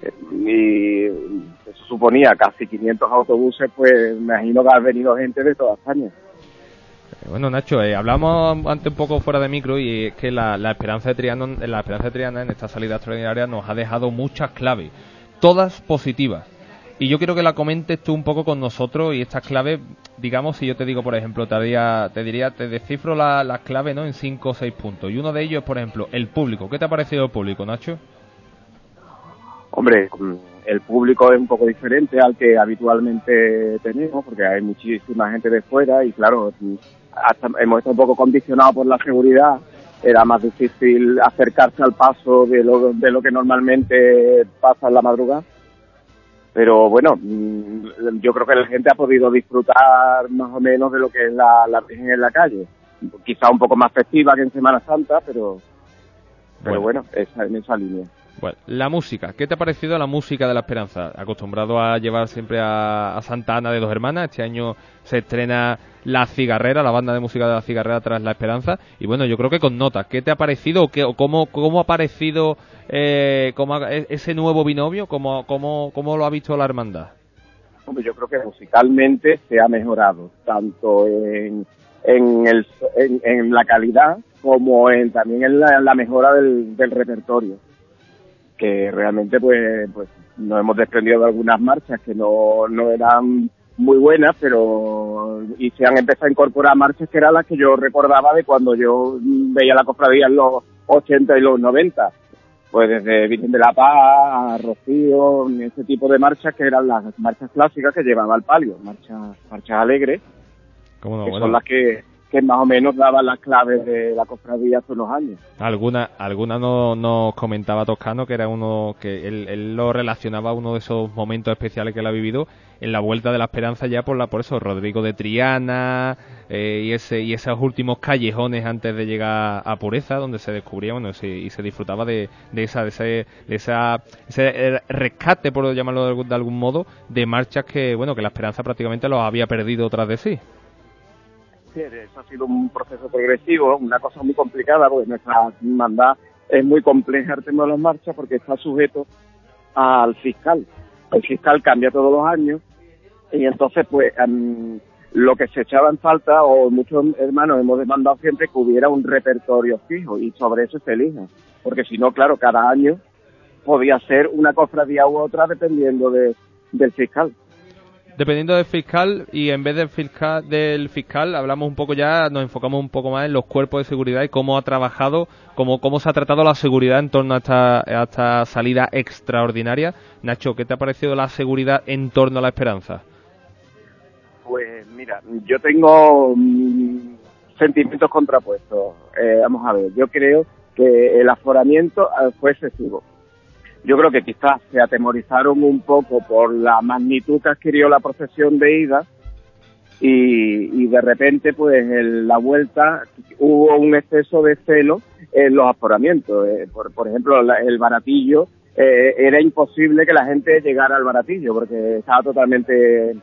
eh, y se suponía casi 500 autobuses, pues imagino que ha venido gente de toda España. Eh, Bueno, Nacho, eh, hablamos antes un poco fuera de micro y es que la, la esperanza de Triana, la esperanza de Triana en esta salida extraordinaria nos ha dejado muchas claves, todas positivas. Y yo quiero que la comentes tú un poco con nosotros y estas claves, digamos, si yo te digo, por ejemplo, te diría, te, diría, te descifro la- las claves ¿no? en cinco o seis puntos. Y uno de ellos por ejemplo, el público. ¿Qué te ha parecido el público, Nacho? Hombre, el público es un poco diferente al que habitualmente tenemos, porque hay muchísima gente de fuera y claro, hasta hemos estado un poco condicionados por la seguridad. Era más difícil acercarse al paso de lo, de lo que normalmente pasa en la madrugada. Pero bueno, mm, yo creo que la gente ha podido disfrutar más o menos de lo que es la, la Virgen en la calle. Quizá un poco más festiva que en Semana Santa, pero, pero bueno, esa, en esa línea. Bueno, la música. ¿Qué te ha parecido la música de la Esperanza? Acostumbrado a llevar siempre a, a Santa Ana de Dos Hermanas. Este año se estrena La Cigarrera, la banda de música de La Cigarrera tras La Esperanza. Y bueno, yo creo que con notas. ¿Qué te ha parecido o, qué, o cómo, cómo ha parecido eh, cómo ha- e- ese nuevo binomio? ¿Cómo, cómo, ¿Cómo lo ha visto la hermandad? Hombre, yo creo que musicalmente se ha mejorado, tanto en, en, el, en, en la calidad como en, también en la, en la mejora del, del repertorio. Que realmente pues, pues nos hemos desprendido de algunas marchas que no, no eran muy buenas, pero y se han empezado a incorporar marchas que eran las que yo recordaba de cuando yo veía la cofradía en los 80 y los 90 pues desde Virgen de la Paz a Rocío, ese tipo de marchas que eran las marchas clásicas que llevaba al palio, marchas, marchas alegres, ¿Cómo no? que Bueno, son las que, que más o menos daban las claves de la cofradía hace unos años. Alguna, alguna no- nos comentaba Toscano que era uno que él, lo relacionaba a uno de esos momentos especiales que él ha vivido en la vuelta de la esperanza ya por la por eso Rodrigo de Triana eh, y ese y esos últimos callejones antes de llegar a Pureza donde se descubría bueno se- y se disfrutaba de, de esa de ese, de esa ese eh, rescate por llamarlo de algún, de algún modo de marchas que bueno que la esperanza prácticamente los había perdido tras de Sí, eso ha sido un proceso progresivo, una cosa muy complicada, porque nuestra hermandad es muy compleja el tema de las marchas porque está sujeto al fiscal. El fiscal cambia todos los años y entonces pues em, lo que se echaba en falta o muchos hermanos hemos demandado siempre que hubiera un repertorio fijo y sobre eso se elija. Porque si no, claro, cada año podía ser una cofradía u otra dependiendo de, del fiscal. Dependiendo del fiscal y en vez del fiscal, del fiscal hablamos un poco ya, nos enfocamos un poco más en los cuerpos de seguridad y cómo ha trabajado, cómo, cómo se ha tratado la seguridad en torno a esta, a esta salida extraordinaria. Nacho, ¿qué te ha parecido la seguridad en torno a la esperanza? Pues mira, yo tengo mm, sentimientos contrapuestos. Eh, vamos a ver, yo creo que el aforamiento eh, fue excesivo. Yo creo que quizás se atemorizaron un poco por la magnitud que adquirió la procesión de ida y, de repente pues en la vuelta hubo un exceso de celo en los aforamientos. Eh, por, por ejemplo, la- el baratillo, eh, era imposible que la gente llegara al baratillo porque estaba totalmente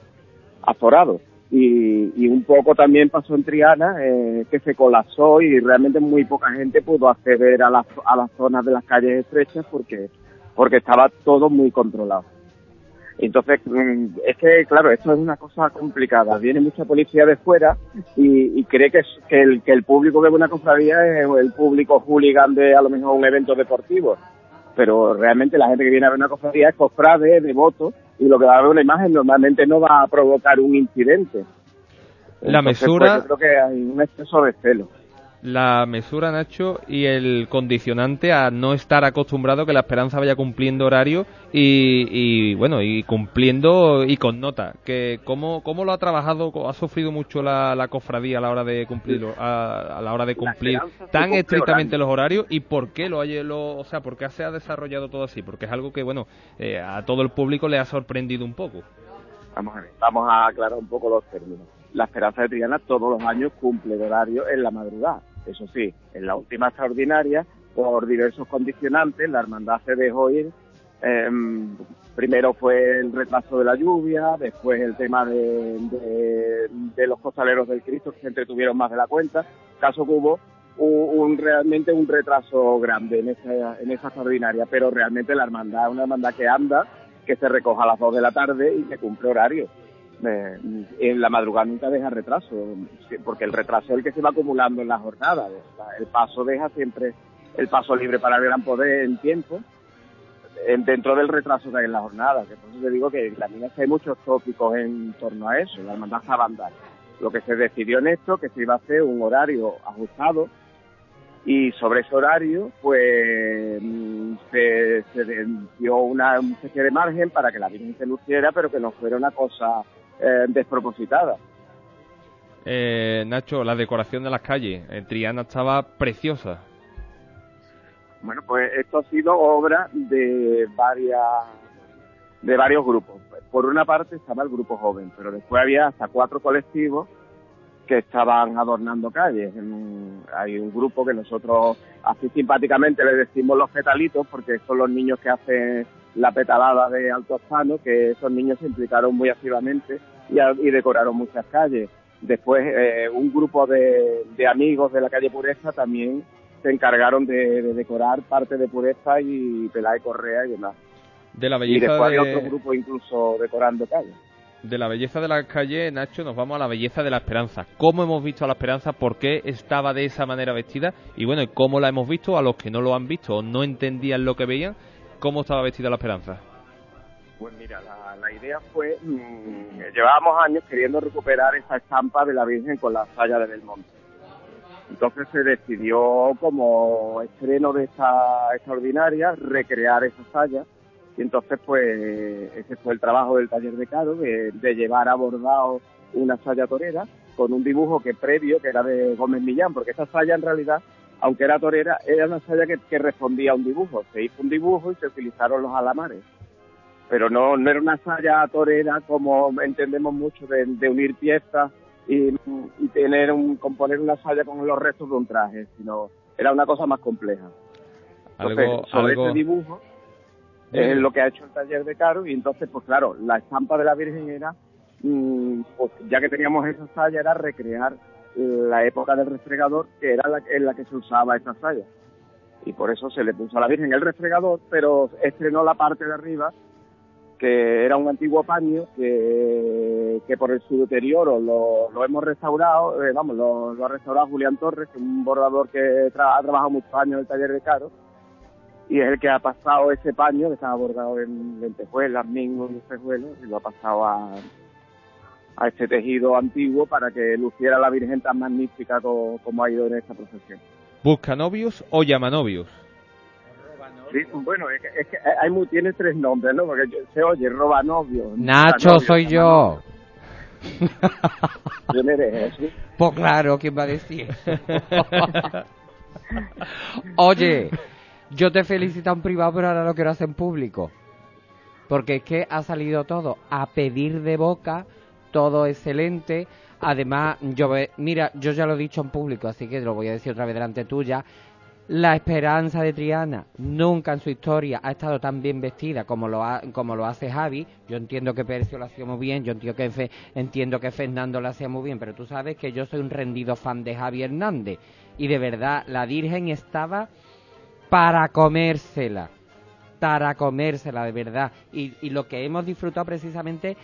aforado. Y, y un poco también pasó en Triana, eh, que se colapsó y realmente muy poca gente pudo acceder a las, a las zonas de las calles estrechas porque, porque estaba todo muy controlado. Entonces, mm, es que, claro, esto es una cosa complicada. Viene mucha policía de fuera y, y cree que, es- que, el, que el público ve una cofradía es el público hooligan de a lo mejor un evento deportivo. Pero realmente la gente que viene a ver una cofradía es cofrade, devoto, y lo que va a ver una imagen normalmente no va a provocar un incidente. La Entonces, mesura- pues, yo creo que hay un exceso de celo. La mesura, Nacho, y el condicionante a no estar acostumbrado que la esperanza vaya cumpliendo horario y, y, bueno, y cumpliendo y con nota. Que ¿cómo, ¿Cómo lo ha trabajado? ¿Ha sufrido mucho la, la cofradía a la hora de cumplirlo, a, a la hora de cumplir tan estrictamente horario. los horarios y por qué lo, haya- lo o sea, por qué se ha desarrollado todo así? Porque es algo que, bueno, eh, a todo el público le ha sorprendido un poco. Vamos a ver, vamos a aclarar un poco los términos. La Esperanza de Triana todos los años cumple el horario en la madrugada. Eso sí, en la última extraordinaria, por diversos condicionantes, la hermandad se dejó ir. Em, primero fue el retraso de la lluvia, después el tema de, de- los costaleros del Cristo que se entretuvieron más de la cuenta. Caso que hubo un, un- realmente un retraso grande en esa, en esa extraordinaria, pero realmente la hermandad es una hermandad que anda, que se recoja a las 2 de la tarde y que cumple horario. Eh, en la madrugada nunca deja retraso, porque el retraso es el que se va acumulando en la jornada. El paso deja siempre el paso libre para el gran poder en tiempo, en- dentro del retraso que hay en la jornada. Que te digo que también es que hay muchos tópicos en torno a eso, la hermandad sabe andar. Lo que se decidió en esto, que se iba a hacer un horario ajustado, y sobre ese horario, pues mm, se, se dio una especie de margen para que la Virgen se luciera, pero que no fuera una cosa eh, despropositada. Eh, Nacho, la decoración de las calles. En Triana estaba preciosa. Bueno, pues esto ha sido obra de varias de varios grupos. Por una parte estaba el grupo joven, pero después había hasta cuatro colectivos que estaban adornando calles. Hay un grupo que nosotros así simpáticamente le decimos los petalitos porque son los niños que hacen la petalada de Alto Astano, que esos niños se implicaron muy activamente y, decoraron muchas calles. Después, eh, un grupo de, de amigos de la calle Pureza también se encargaron de, de decorar parte de Pureza y Peláez Correa y demás. De la Y después de... había otro grupo incluso decorando calles. de la belleza de la calle, Nacho, nos vamos a la belleza de la esperanza. ¿Cómo hemos visto a la esperanza? ¿Por qué estaba de esa manera vestida? Y bueno, ¿y ¿cómo la hemos visto? A los que no lo han visto o no entendían lo que veían, ¿cómo estaba vestida la esperanza? Pues mira, la, idea fue, mm, llevábamos años queriendo recuperar esa estampa de la Virgen con la saya de Belmonte. Entonces se decidió como estreno de esta extraordinaria recrear esa saya y entonces pues ese fue el trabajo del taller de Caro de, de llevar a bordado una saya torera con un dibujo que previo que era de Gómez Millán porque esa saya en realidad aunque era torera era una saya que, que respondía a un dibujo. Se hizo un dibujo y se utilizaron los alamares. Pero no, no era una saya torera como entendemos mucho de, de unir piezas y, y tener un, componer una saya con los restos de un traje, sino era una cosa más compleja. Entonces, Algo, sobre algo... ese dibujo es lo que ha hecho el taller de Caro y entonces, pues claro, la estampa de la Virgen era, mm, pues ya que teníamos esa saya, era recrear la época del refregador, que era la, en la que se usaba esa saya. Y por eso se le puso a la Virgen el refregador, pero estrenó la parte de arriba que era un antiguo paño que, que por el su deterioro lo, lo hemos restaurado, eh, vamos, lo, lo ha restaurado Julián Torres, un bordador que tra- ha trabajado muchos años en el taller de Caro, y es el que ha pasado ese paño que estaba bordado en lentejuelas, mingos y lo ha pasado a, a este tejido antiguo para que luciera la Virgen tan magnífica co- como ha ido en esta procesión. ¿Busca novios o llama novios? Sí, bueno, es que, es que hay muy, tiene tres nombres, ¿no? Porque yo- se oye, roba novio. Nacho, novio, soy yo. ¿Quién eres? ¿Sí? Pues claro, ¿quién va a decir? Oye, yo te felicito en privado, pero ahora lo quiero hacer en público. Porque es que ha salido todo a pedir de boca, todo excelente. Además, yo mira, yo ya lo he dicho en público, así que lo voy a decir otra vez delante tuya. La esperanza de Triana nunca en su historia ha estado tan bien vestida como lo, ha- como lo hace Javi. Yo entiendo que Percio lo hacía muy bien, yo entiendo que, Fe- entiendo que Fernando lo hacía muy bien, pero tú sabes que yo soy un rendido fan de Javi Hernández. Y de verdad, la Virgen estaba para comérsela. Para comérsela, de verdad. Y, y lo que hemos disfrutado precisamente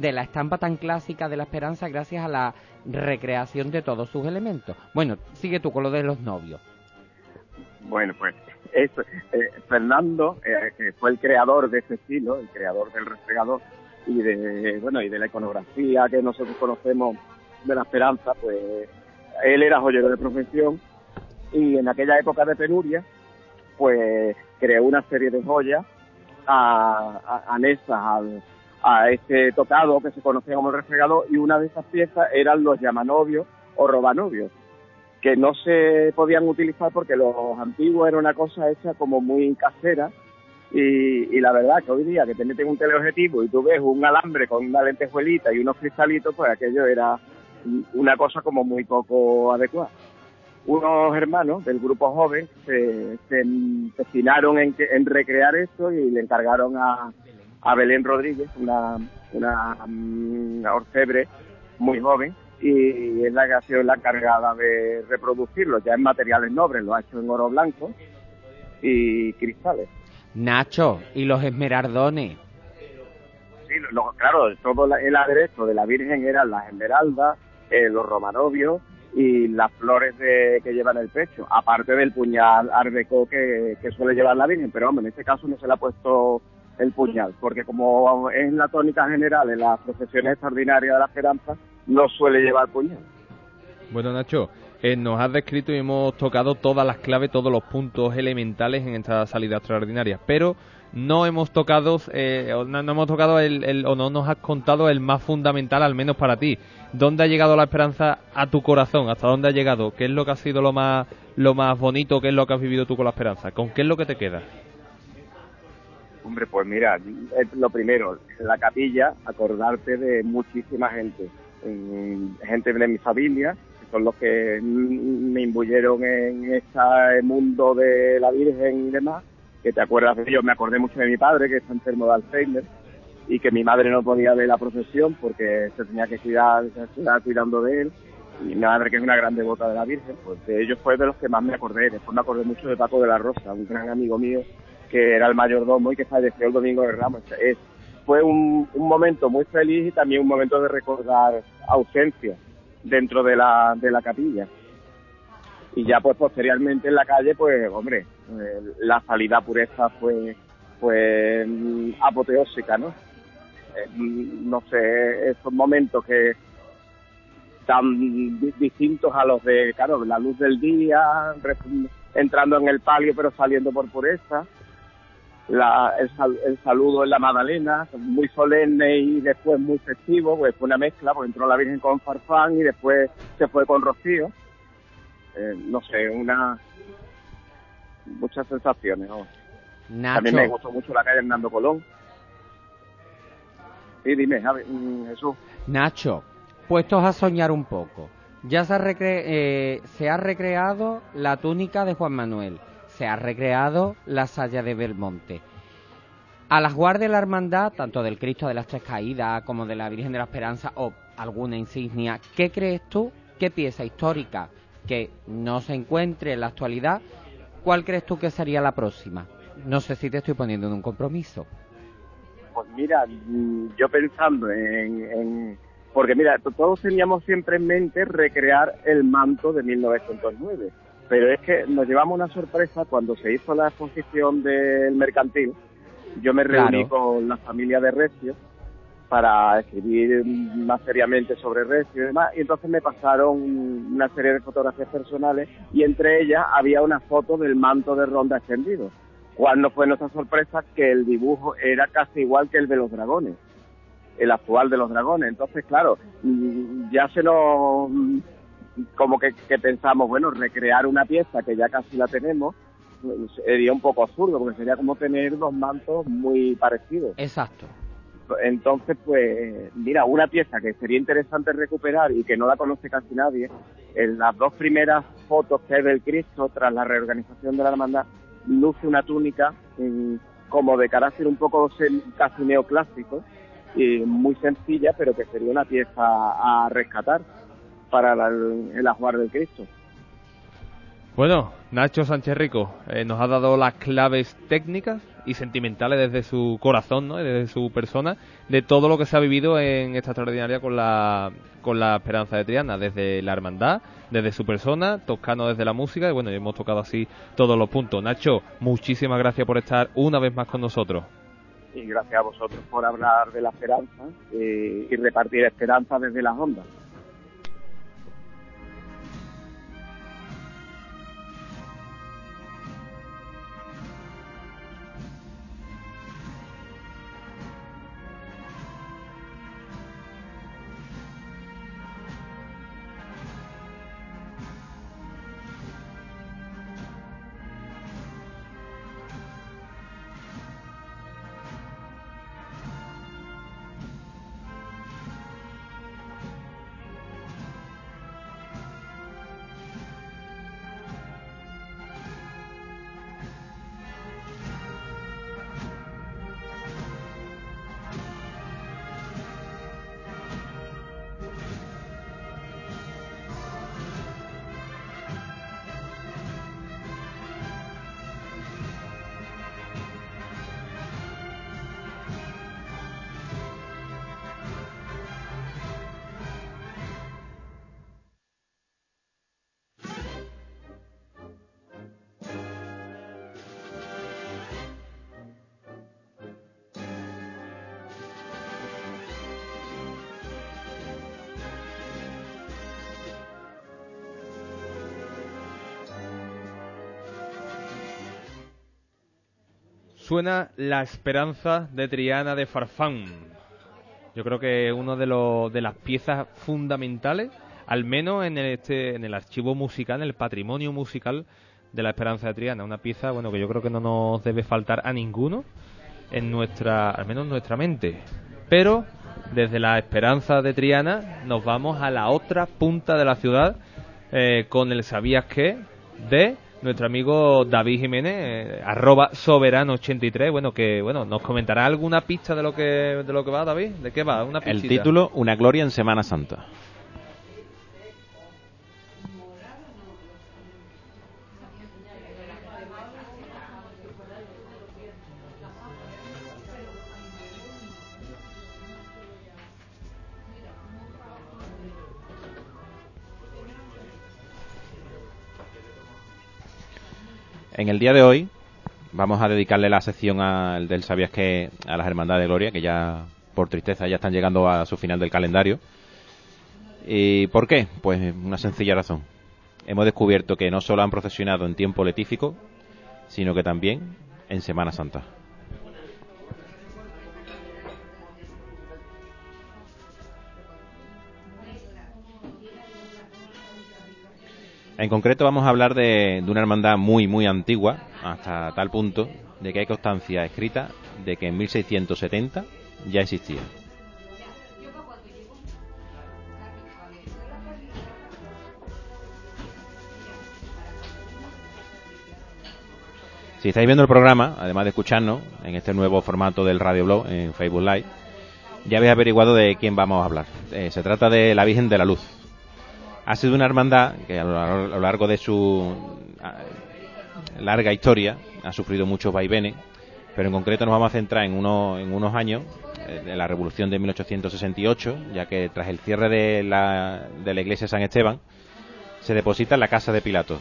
de la estampa tan clásica de la esperanza gracias a la recreación de todos sus elementos. Bueno, sigue tú con lo de los novios. Bueno, pues eso, eh, Fernando, eh, que fue el creador de ese estilo, el creador del restregador y de bueno y de la iconografía que nosotros conocemos de la esperanza, pues él era joyero de profesión y en aquella época de penuria, pues creó una serie de joyas a, a- anexas al, a este tocado que se conocía como el refregador y una de esas piezas eran los llamaноvios o robanovios que no se podían utilizar porque los antiguos era una cosa hecha como muy casera y, y la verdad que hoy día que te meten un teleobjetivo y tú ves un alambre con una lentejuelita y unos cristalitos, pues aquello era una cosa como muy poco adecuada. Unos hermanos del grupo joven se, se empecinaron en, en recrear esto y le encargaron a, a Belén Rodríguez, una, una, mm, orfebre muy joven, y es la que ha sido la encargada de reproducirlo, ya en materiales nobles, lo ha hecho en oro blanco y cristales. Nacho, y los esmeraldones. Sí, lo- claro, todo el aderezo de la Virgen eran las esmeraldas, eh, los romanovios y las flores de, que llevan el pecho, aparte del puñal arbeco que, que suele llevar la Virgen, pero hombre, en este caso no se le ha puesto el puñal, porque como es la tónica general en las procesiones extraordinarias de la esperanza, no suele llevar puñal. Bueno, Nacho, eh, nos has descrito y hemos tocado todas las claves, todos los puntos elementales en esta salida extraordinaria, pero no hemos tocado, eh, o no, no hemos tocado el, el- o no nos has contado el más fundamental, al menos para ti. ¿Dónde ha llegado la esperanza a tu corazón? ¿Hasta dónde ha llegado? ¿Qué es lo que ha sido lo más, lo más bonito? ¿Qué es lo que has vivido tú con la esperanza? ¿Con qué es lo que te queda? Hombre, pues mira, lo primero, la capilla, acordarte de muchísima gente, gente de mi familia, que son los que me imbuyeron en este mundo de la Virgen y demás, que te acuerdas de ellos, me acordé mucho de mi padre, que está enfermo de Alzheimer, y que mi madre no podía ver la procesión porque se tenía que cuidar, se estaba cuidando de él y mi madre que es una gran devota de la Virgen, pues de ellos fue de los que más me acordé. Después me acordé mucho de Paco de la Rosa, un gran amigo mío que era el mayordomo y que falleció el domingo de Ramos. Fue un, momento muy feliz y también un momento de recordar ausencia dentro de la, de la capilla. Y ya pues posteriormente en la calle, pues hombre, eh, la salida pureza fue, fue mm, apoteósica, ¿no? Eh, mm, no sé, esos momentos que tan di- distintos a los de, claro, la luz del día, entrando en el palio pero saliendo por pureza, la, el, sal- el saludo en la Magdalena, muy solemne y después muy festivo, pues fue una mezcla, pues entró la Virgen con Farfán y después se fue con Rocío. Eh, no sé, una muchas sensaciones. ¿no? Nacho, También me gustó mucho la calle Hernando Colón. Sí, dime, Javi, mm, Jesús. Nacho, puestos a soñar un poco. Ya se ha, recre- eh, se ha recreado la túnica de Juan Manuel, se ha recreado la saya de Belmonte. A las guardias de la hermandad, tanto del Cristo de las Tres Caídas como de la Virgen de la Esperanza o alguna insignia, ¿qué crees tú? ¿Qué pieza histórica que no se encuentre en la actualidad? ¿Cuál crees tú que sería la próxima? No sé si te estoy poniendo en un compromiso. Pues mira, mm, yo pensando en, en- porque mira, to- todos teníamos siempre en mente recrear el manto de 1909, pero es que nos llevamos una sorpresa cuando se hizo la exposición del mercantil. Yo me reuní Claro. con la familia de Recio para escribir más seriamente sobre Recio y demás, y entonces me pasaron una serie de fotografías personales y entre ellas había una foto del manto de ronda extendido. ¿Cuál no fue nuestra sorpresa? Que el dibujo era casi igual que el de los dragones, el actual de los dragones. Entonces, claro, mm, ya se nos... como que, que pensamos, bueno, recrear una pieza que ya casi la tenemos pues, sería un poco absurdo, porque sería como tener dos mantos muy parecidos. Exacto. Entonces, pues, mira, una pieza que sería interesante recuperar y que no la conoce casi nadie, en las dos primeras fotos que hay del Cristo tras la reorganización de la hermandad, luce una túnica mm, como de carácter un poco casi neoclásico y muy sencilla, pero que sería una pieza a rescatar para la- el ajuar del Cristo. Bueno, Nacho Sánchez Rico eh, nos ha dado las claves técnicas y sentimentales desde su corazón, ¿no? Desde su persona, de todo lo que se ha vivido en esta extraordinaria con la, con la Esperanza de Triana, desde la hermandad, desde su persona, Toscano desde la música, y bueno, hemos tocado así todos los puntos. Nacho, muchísimas gracias por estar una vez más con nosotros. Y gracias a vosotros por hablar de la esperanza eh, y repartir esperanza desde las ondas. La Esperanza de Triana de Farfán. Yo creo que es una de, de las piezas fundamentales, al menos en el, este, en el archivo musical, en el patrimonio musical de La Esperanza de Triana. Una pieza, bueno, que yo creo que no nos debe faltar a ninguno en nuestra, al menos en nuestra mente. Pero desde La Esperanza de Triana nos vamos a la otra punta de la ciudad eh, con el ¿Sabías qué? de nuestro amigo David Jiménez, eh, arroba soberano83, bueno, que bueno, nos comentará alguna pista de lo que de lo que va, David, ¿de qué va? Una El pistita. título, Una gloria en Semana Santa. En el día de hoy vamos a dedicarle la sección al del Sabías que a las Hermandades de Gloria, que ya por tristeza ya están llegando a su final del calendario. ¿Y por qué? Pues una sencilla razón. Hemos descubierto que no solo han procesionado en tiempo letífico, sino que también en Semana Santa. En concreto vamos a hablar de, una hermandad muy, muy antigua, hasta tal punto de que hay constancia escrita de que en 1670 ya existía. Si estáis viendo el programa, además de escucharnos en este nuevo formato del Radio Blog en Facebook Live, ya habéis averiguado de quién vamos a hablar. Eh, se trata de la Virgen de la Luz. Ha sido una hermandad que a lo, largo de su larga historia ha sufrido muchos vaivenes, pero en concreto nos vamos a centrar en, uno- en unos años eh, de la Revolución de 1868, ya que tras el cierre de la, de la iglesia de San Esteban, se deposita en la casa de Pilato.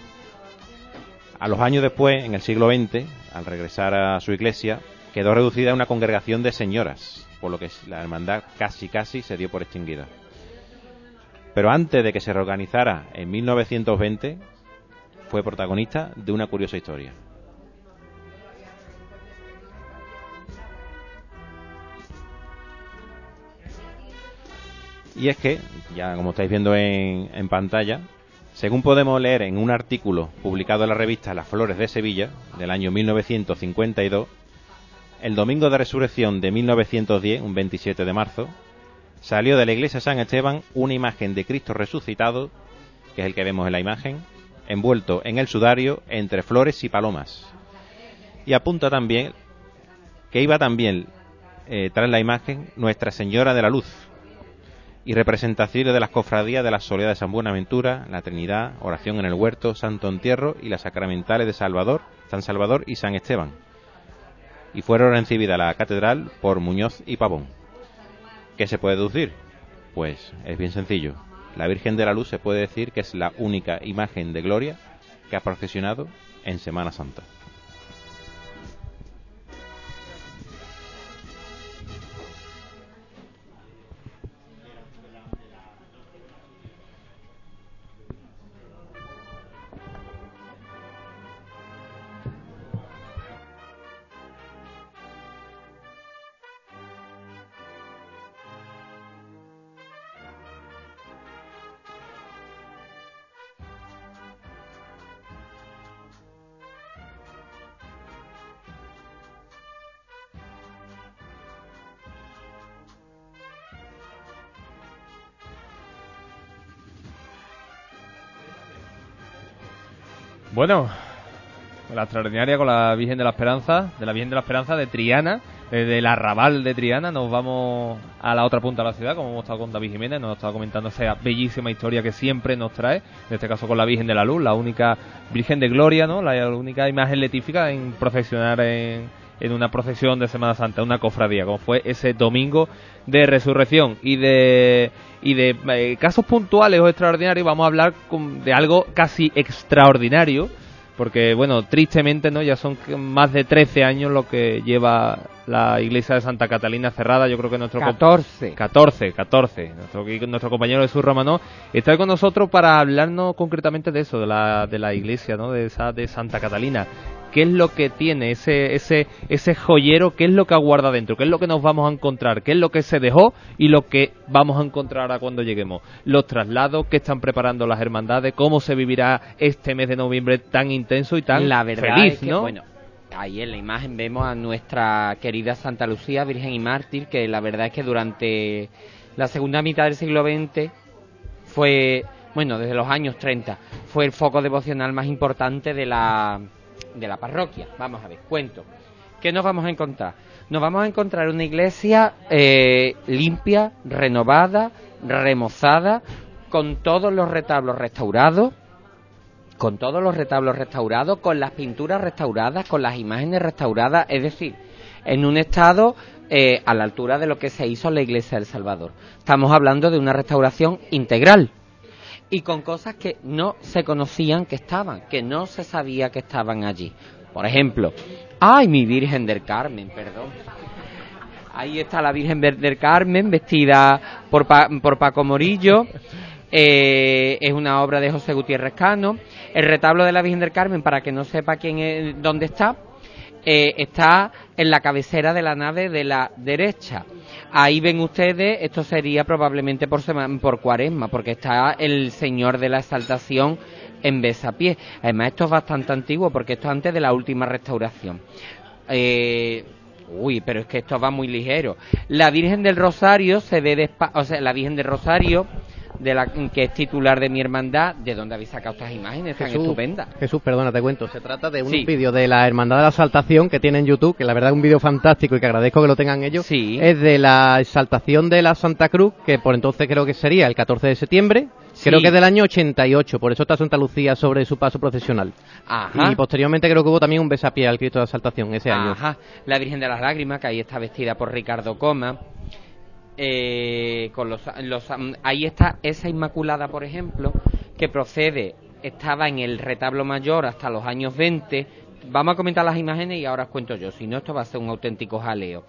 A los años después, en el siglo XX, al regresar a su iglesia, quedó reducida a una congregación de señoras, por lo que la hermandad casi casi se dio por extinguida. Pero antes de que se reorganizara en 1920, fue protagonista de una curiosa historia. Y es que, ya como estáis viendo en, pantalla, según podemos leer en un artículo publicado en la revista Las Flores de Sevilla, del año 1952, el domingo de resurrección de 1910, un 27 de marzo, salió de la iglesia San Esteban una imagen de Cristo resucitado, que es el que vemos en la imagen, envuelto en el sudario entre flores y palomas. Y apunta también que iba también eh, tras la imagen Nuestra Señora de la Luz y representaciones de las cofradías de la Soledad de San Buenaventura, la Trinidad, Oración en el Huerto, Santo Entierro y las sacramentales de Salvador, San Salvador y San Esteban. Y fueron recibidas a la catedral por Muñoz y Pavón. ¿Qué se puede deducir? Pues es bien sencillo. La Virgen de la Luz se puede decir que es la única imagen de gloria que ha procesionado en Semana Santa. Bueno, la extraordinaria con la Virgen de la Esperanza, de la Virgen de la Esperanza de Triana, desde el arrabal de Triana, nos vamos a la otra punta de la ciudad, como hemos estado con David Jiménez, nos ha estado comentando esa bellísima historia que siempre nos trae, en este caso con la Virgen de la Luz, la única Virgen de Gloria, ¿no? La única imagen letífica en procesionar en, en una procesión de Semana Santa, una cofradía, como fue ese domingo de resurrección y de y de eh, casos puntuales o extraordinarios vamos a hablar con- de algo casi extraordinario porque bueno tristemente no ya son más de 13 años lo que lleva la iglesia de Santa Catalina cerrada yo creo que nuestro comp- 14. 14, 14. Nuestro, nuestro compañero Jesús Romanó está con nosotros para hablarnos concretamente de eso, de la, de la iglesia, ¿no? De esa de Santa Catalina. ¿Qué es lo que tiene ese, ese, ese joyero? ¿Qué es lo que aguarda dentro? ¿Qué es lo que nos vamos a encontrar? ¿Qué es lo que se dejó y lo que vamos a encontrar a cuando lleguemos? Los traslados que están preparando las hermandades, cómo se vivirá este mes de noviembre tan intenso y tan la verdad feliz, es que, ¿no? bueno, ahí en la imagen vemos a nuestra querida Santa Lucía, Virgen y Mártir, que la verdad es que durante la segunda mitad del siglo XX fue, bueno, desde los años 30, fue el foco devocional más importante de la, de la parroquia. Vamos a ver, cuento. ¿Qué nos vamos a encontrar? Nos vamos a encontrar una iglesia eh, limpia, renovada, remozada, con todos los retablos restaurados, con todos los retablos restaurados, con las pinturas restauradas, con las imágenes restauradas, es decir, en un estado eh, a la altura de lo que se hizo en la iglesia del Salvador. Estamos hablando de una restauración integral y con cosas que no se conocían que estaban, que no se sabía que estaban allí. Por ejemplo, ay, mi Virgen del Carmen, perdón. Ahí está la Virgen del Carmen vestida por, por Paco Morillo. Eh, es una obra de José Gutiérrez Cano. El retablo de la Virgen del Carmen, para que no sepa quién es, dónde está, eh, está en la cabecera de la nave de la derecha. Ahí ven ustedes, esto sería probablemente por, cuaresma, porque está el Señor de la Exaltación en besapié. Además, esto es bastante antiguo, porque esto es antes de la última restauración. Eh, uy, pero es que esto va muy ligero. La Virgen del Rosario se ve o sea, la Virgen del Rosario de la que es titular de mi hermandad, ¿de dónde habéis sacado estas imágenes tan estupendas? Jesús, perdona, te cuento. Se trata de un vídeo de la Hermandad de la Exaltación que tiene en YouTube, que la verdad es un vídeo fantástico y que agradezco que lo tengan ellos. Sí. Es de la exaltación de la Santa Cruz, que por entonces creo que sería el 14 de septiembre. Creo que es del año 88, por eso está Santa Lucía sobre su paso procesional. Ajá. Y posteriormente creo que hubo también un besapié al Cristo de la Exaltación ese año. Ajá. La Virgen de las Lágrimas, que ahí está vestida por Ricardo Coma. Eh, con los, ahí está esa Inmaculada, por ejemplo, que procede, estaba en el retablo mayor hasta los años 20. Vamos a comentar las imágenes y ahora os cuento yo, si no esto va a ser un auténtico jaleo.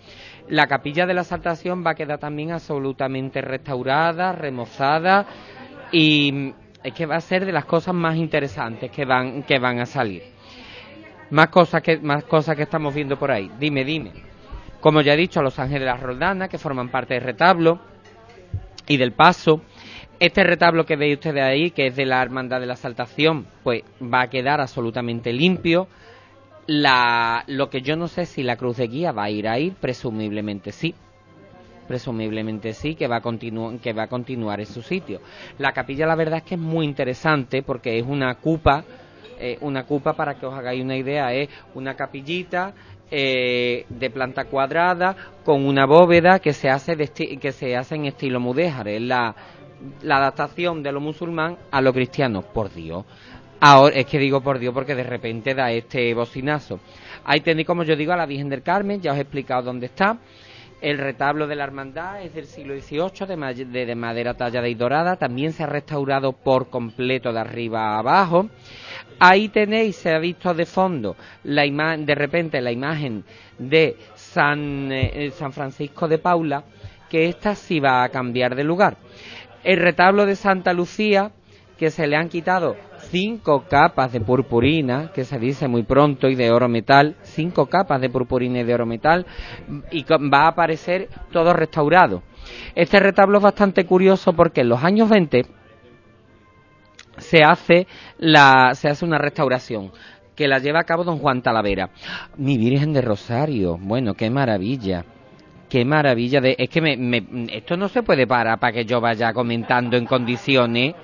La capilla de la Saltación va a quedar también absolutamente restaurada, remozada y es que va a ser de las cosas más interesantes que van, que van a salir. Más cosas que, más cosas que estamos viendo por ahí. Dime, dime. Como ya he dicho, a los ángeles de la Roldana, que forman parte del retablo y del paso. Este retablo que veis ustedes ahí, que es de la Hermandad de la Saltación, pues va a quedar absolutamente limpio. La, lo que yo no sé si la cruz de guía va a ir a ir, presumiblemente sí. Presumiblemente sí, que va a, que va a continuar en su sitio. La capilla, la verdad es que es muy interesante porque es una cupa, eh, una cupa para que os hagáis una idea, es una capillita eh, de planta cuadrada con una bóveda que se hace que se hace en estilo mudéjar, es la, la adaptación de lo musulmán a lo cristiano, por Dios. Ahora es que digo por Dios porque de repente da este bocinazo. Ahí tenéis, como yo digo, a la Virgen del Carmen, ya os he explicado dónde está. El retablo de la hermandad es del siglo XVIII, de, de madera tallada y dorada. También se ha restaurado por completo de arriba a abajo. Ahí tenéis, se ha visto de fondo, de repente la imagen de San, eh, San Francisco de Paula, que esta sí va a cambiar de lugar. El retablo de Santa Lucía, que se le han quitado cinco capas de purpurina, que se dice muy pronto, y de oro metal, cinco capas de purpurina y de oro metal, y va a aparecer todo restaurado. Este retablo es bastante curioso porque en los años 20 se hace, la, se hace una restauración que la lleva a cabo don Juan Talavera. Mi Virgen de Rosario, bueno, qué maravilla. Qué maravilla de... Es que me, esto no se puede parar para que yo vaya comentando en condiciones.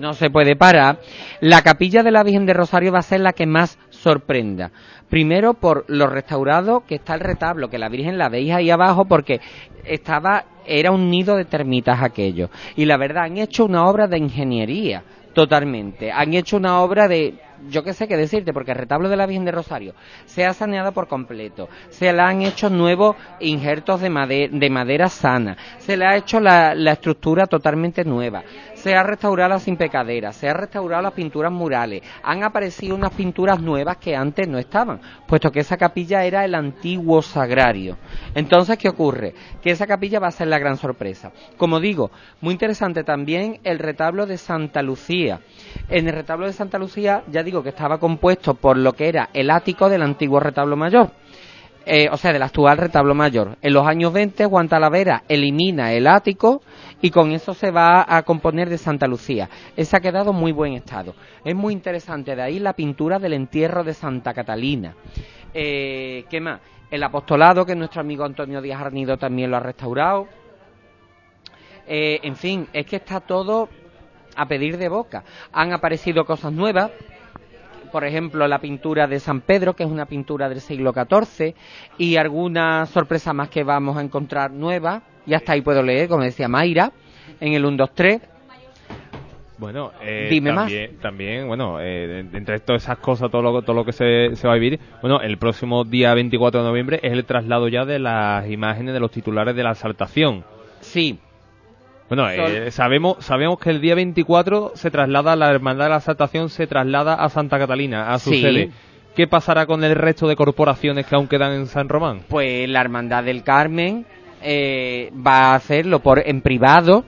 No se puede parar. La capilla de la Virgen de Rosario va a ser la que más sorprenda. Primero por lo restaurado que está el retablo, que la Virgen la veis ahí abajo porque estaba era un nido de termitas aquello. Y la verdad, han hecho una obra de ingeniería, totalmente. Han hecho una obra de, yo qué sé qué decirte, porque el retablo de la Virgen de Rosario se ha saneado por completo. Se le han hecho nuevos injertos de, madera, de madera sana. Se le ha hecho la, la estructura totalmente nueva se ha restaurado las impecaderas, se ha restaurado las pinturas murales, han aparecido unas pinturas nuevas que antes no estaban, puesto que esa capilla era el antiguo sagrario. Entonces, ¿qué ocurre? Que esa capilla va a ser la gran sorpresa. Como digo, muy interesante también el retablo de Santa Lucía. En el retablo de Santa Lucía, ya digo que estaba compuesto por lo que era el ático del antiguo retablo mayor. Eh, o sea, del actual retablo mayor. En los años 20, Juan Talavera elimina el ático y con eso se va a componer de Santa Lucía. Ese ha quedado muy buen estado. Es muy interesante, de ahí la pintura del entierro de Santa Catalina. Eh, ¿Qué más? El apostolado, que nuestro amigo Antonio Díaz Arnido también lo ha restaurado. Eh, en fin, es que está todo a pedir de boca. Han aparecido cosas nuevas, por ejemplo, la pintura de San Pedro, que es una pintura del siglo XIV, y alguna sorpresa más que vamos a encontrar nueva. Y hasta ahí puedo leer, como decía Mayra, en el 1, 2, 3. Bueno, eh, Dime también, también, bueno, eh, entre todas esas cosas, todo lo, todo lo que se, se va a vivir, bueno, el próximo día 24 de noviembre es el traslado ya de las imágenes de los titulares de la exaltación. Sí, Bueno, eh, sabemos, sabemos que el día 24 se traslada, la Hermandad de la Exaltación se traslada a Santa Catalina, a su Sí. sede. ¿Qué pasará con el resto de corporaciones que aún quedan en San Román? pues la Hermandad del Carmen eh, va a hacerlo por en privado.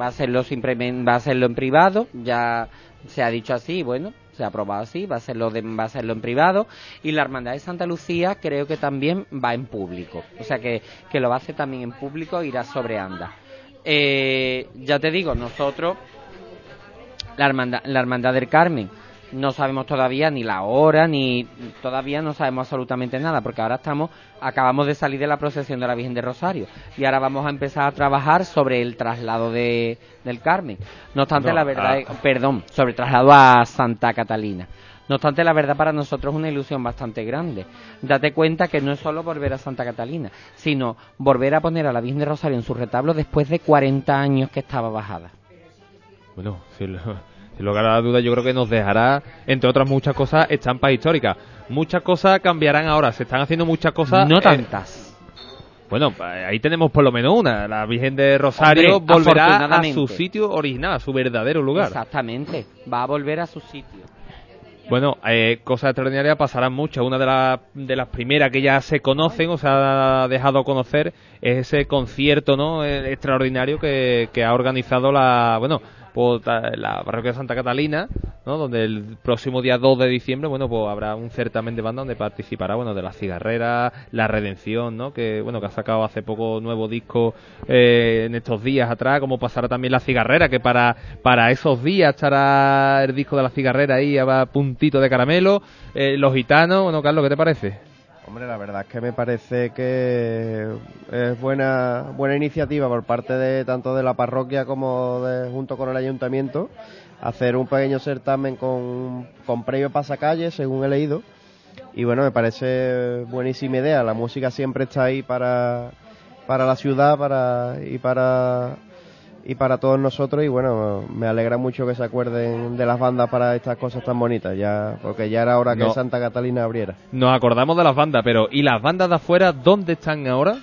Va a hacerlo simplemente va a hacerlo en privado. Ya se ha dicho así bueno se ha aprobado así va a hacerlo de- va a hacerlo en privado. Y la Hermandad de Santa Lucía creo que también va en público. O sea que, que lo va a hacer también en público irá sobre anda. Eh, ya te digo nosotros la hermandad, la hermandad del Carmen. No sabemos todavía ni la hora, ni todavía no sabemos absolutamente nada, porque ahora estamos, acabamos de salir de la procesión de la Virgen de Rosario y ahora vamos a empezar a trabajar sobre el traslado de, del Carmen. No obstante, No, la verdad, ah. es- perdón, sobre el traslado a Santa Catalina. No obstante, la verdad para nosotros es una ilusión bastante grande. Date cuenta que no es solo volver a Santa Catalina, sino volver a poner a la Virgen de Rosario en su retablo después de 40 años que estaba bajada. Bueno, lo- sin lugar a la duda, yo creo que nos dejará, entre otras muchas cosas, estampas históricas. Muchas cosas cambiarán ahora, se están haciendo muchas cosas. No eh, tantas. bueno, eh, ahí tenemos por lo menos una. La Virgen de Rosario Hombre, volverá a su sitio original, a su verdadero lugar. Exactamente, va a volver a su sitio. Bueno, eh, cosas extraordinarias pasarán muchas. Una de, las de las primeras que ya se conocen o se ha dejado conocer es ese concierto no Eh, extraordinario que, que ha organizado la bueno la parroquia de Santa Catalina, ¿no? donde el próximo día 2 de diciembre bueno pues habrá un certamen de banda donde participará bueno de la cigarrera, la redención, ¿no? que bueno que ha sacado hace poco nuevo disco eh, en estos días atrás, como pasará también la cigarrera, que para, para esos días estará el disco de la cigarrera ahí a puntito de caramelo, eh, los gitanos, bueno Carlos, ¿qué te parece? Hombre, la verdad es que me parece que es buena buena iniciativa por parte de tanto de la parroquia como de, junto con el ayuntamiento hacer un pequeño certamen con, con premio pasacalle, según he leído. Y bueno, me parece buenísima idea. La música siempre está ahí para, para la ciudad para, y para y para todos nosotros y bueno, me alegra mucho que se acuerden de las bandas para estas cosas tan bonitas, ya porque ya era hora que No. Santa Catalina abriera. Nos acordamos de las bandas, pero ¿y las bandas de afuera dónde están ahora?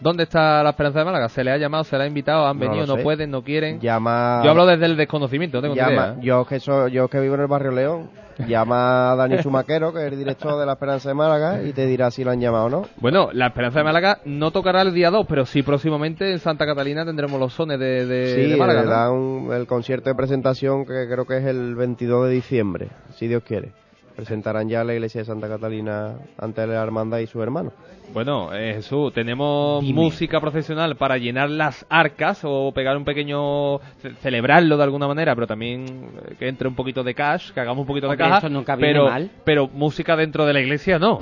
¿Dónde está la Esperanza de Málaga? ¿Se le ha llamado, se le ha invitado, han venido, no pueden, no quieren? Llama Yo hablo desde el desconocimiento, no tengo llama, idea. ¿eh? yo que soy, yo que vivo en el barrio León, llama a Dani Chumaquero, que es el director de la Esperanza de Málaga, y te dirá si lo han llamado o no. Bueno, la Esperanza de Málaga no tocará el día 2, pero sí próximamente en Santa Catalina tendremos los sones de, de, sí, de Málaga. le ¿no? el concierto de presentación que creo que es el 22 de diciembre, si Dios quiere. Presentarán ya la iglesia de Santa Catalina ante la hermandad y su hermano. Bueno, eh, Jesús, tenemos Dime. música profesional para llenar las arcas o pegar un pequeño. ce- celebrarlo de alguna manera, pero también eh, que entre un poquito de cash, que hagamos un poquito Hombre, de caja. eso nunca viene pero, mal. pero música dentro de la iglesia no.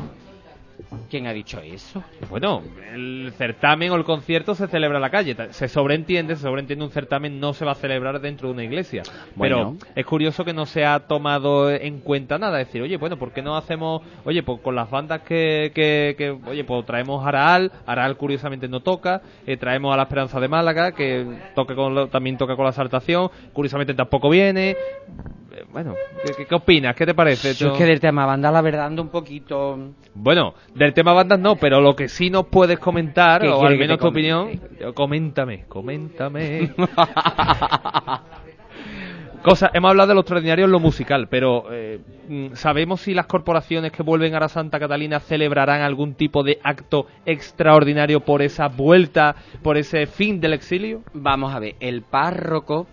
¿Quién ha dicho eso? Bueno, el certamen o el concierto se celebra en la calle. Se sobreentiende, se sobreentiende un certamen no se va a celebrar dentro de una iglesia. Bueno. Pero es curioso que no se ha tomado en cuenta nada. Es decir, oye, bueno, ¿por qué no hacemos, oye, pues con las bandas que, que, que oye, pues traemos a Araal, Araal curiosamente no toca, eh, traemos a la Esperanza de Málaga, que toca con lo- también toca con la saltación, curiosamente tampoco viene. Eh, Bueno, ¿qué, opinas? ¿Qué te parece? Yo es que del tema banda, la verdad, ando un poquito... Bueno, del tema bandas no, pero lo que sí nos puedes comentar, ¿Qué o al menos tu opinión, coméntame, coméntame. Cosa, hemos hablado de lo extraordinario en lo musical, pero eh, mm, ¿sabemos si las corporaciones que vuelven a la Santa Catalina celebrarán algún tipo de acto extraordinario por esa vuelta, por ese fin del exilio? Vamos a ver, el párroco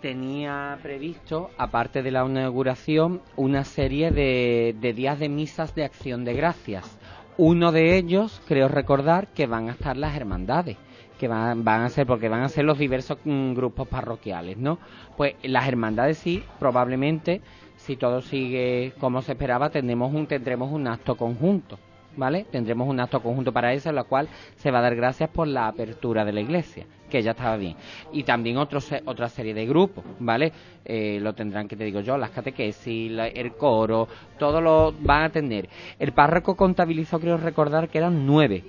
tenía previsto, aparte de la inauguración, una serie de, de días de misas de acción de gracias. Uno de ellos, creo recordar, que van a estar las hermandades, que van, van a ser, porque van a ser los diversos mm, grupos parroquiales, ¿no? Pues las hermandades sí, probablemente, si todo sigue como se esperaba, tendremos un, tendremos un acto conjunto. ¿Vale? Tendremos un acto conjunto para eso, en lo cual se va a dar gracias por la apertura de la iglesia, que ya estaba bien. Y también otro, otra serie de grupos, ¿vale? Eh, lo tendrán, que te digo yo, las catequesis, la- el coro, todo lo van a tener. El párroco contabilizó, creo recordar, que eran nueve.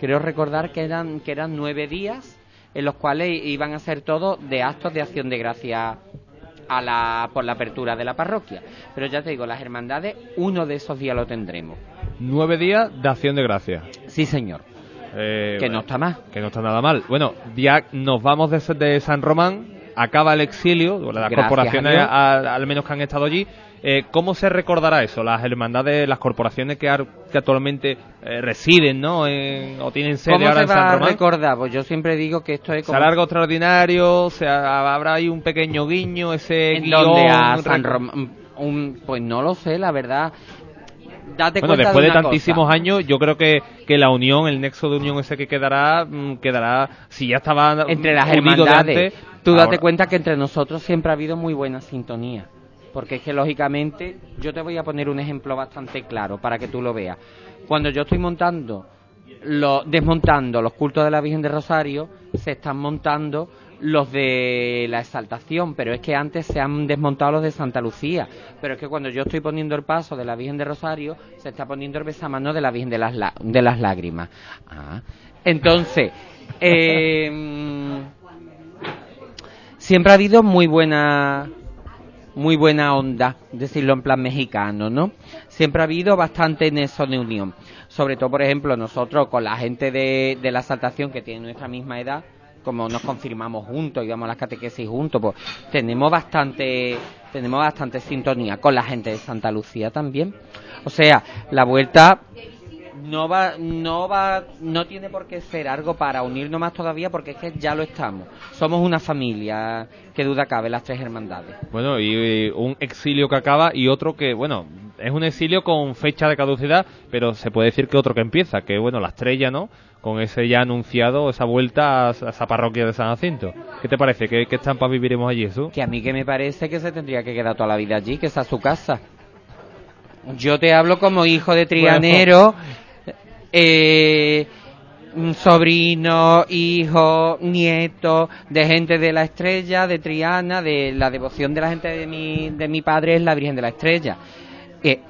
Creo recordar que eran, que eran nueve días en los cuales iban a ser todo de actos de acción de gracia a la, por la apertura de la parroquia. Pero ya te digo, las hermandades, uno de esos días lo tendremos. Nueve días de acción de gracias. Sí, señor. Eh, Que no está mal. Que no está nada mal. Bueno, ya nos vamos de, de San Román, acaba el exilio, las Gracias corporaciones a al menos que han estado allí. Eh, ¿Cómo se recordará eso? Las hermandades, las corporaciones que, ar- que actualmente eh, residen, ¿no? En- o tienen sede ¿Cómo ahora se en San va a Román. recordar? Pues yo siempre digo que esto es ¿Se como... alarga extraordinario? ¿Se ha- ¿Habrá ahí un pequeño guiño? Ese ¿En guion dónde? A San Román. Un, pues no lo sé, la verdad. Date Bueno, después de, tantísimos cosa. años, yo creo que, que la unión, el nexo de unión ese que quedará, mm, quedará, si ya estaba entre las hermandades. antes, tú date ahora- cuenta que entre nosotros siempre ha habido muy buena sintonía. Porque es que lógicamente, yo te voy a poner un ejemplo bastante claro para que tú lo veas. Cuando yo estoy montando, lo, desmontando los cultos de la Virgen de Rosario, se están montando los de la exaltación, pero es que antes se han desmontado los de Santa Lucía. Pero es que cuando yo estoy poniendo el paso de la Virgen de Rosario, se está poniendo el besamano de la Virgen de las, la- de las Lágrimas. Ah. Entonces, eh, siempre ha habido muy buena muy buena onda, decirlo en plan mexicano, ¿no? Siempre ha habido bastante nexo de unión. Sobre todo, por ejemplo, nosotros con la gente de, de la saltación que tiene nuestra misma edad, como nos confirmamos juntos y a las catequesis juntos, pues tenemos bastante, tenemos bastante sintonía con la gente de Santa Lucía también. O sea, la vuelta no va, no va, no tiene por qué ser algo para unirnos más todavía porque es que ya lo estamos. Somos una familia, que duda cabe, las tres hermandades. Bueno, y, un exilio que acaba y otro que, bueno, es un exilio con fecha de caducidad, pero se puede decir que otro que empieza, que, bueno, la estrella, ¿no? Con ese ya anunciado, esa vuelta a, a esa parroquia de San Jacinto. ¿Qué te parece? ¿Qué, qué estampas viviremos allí, Jesús? Que a mí que me parece que se tendría que quedar toda la vida allí, que esa es su casa. Yo te hablo como hijo de trianero, eh, sobrino, hijo, nieto, de gente de la estrella, de Triana, de la devoción de la gente de mi, de mi padre es la Virgen de la Estrella. Eh,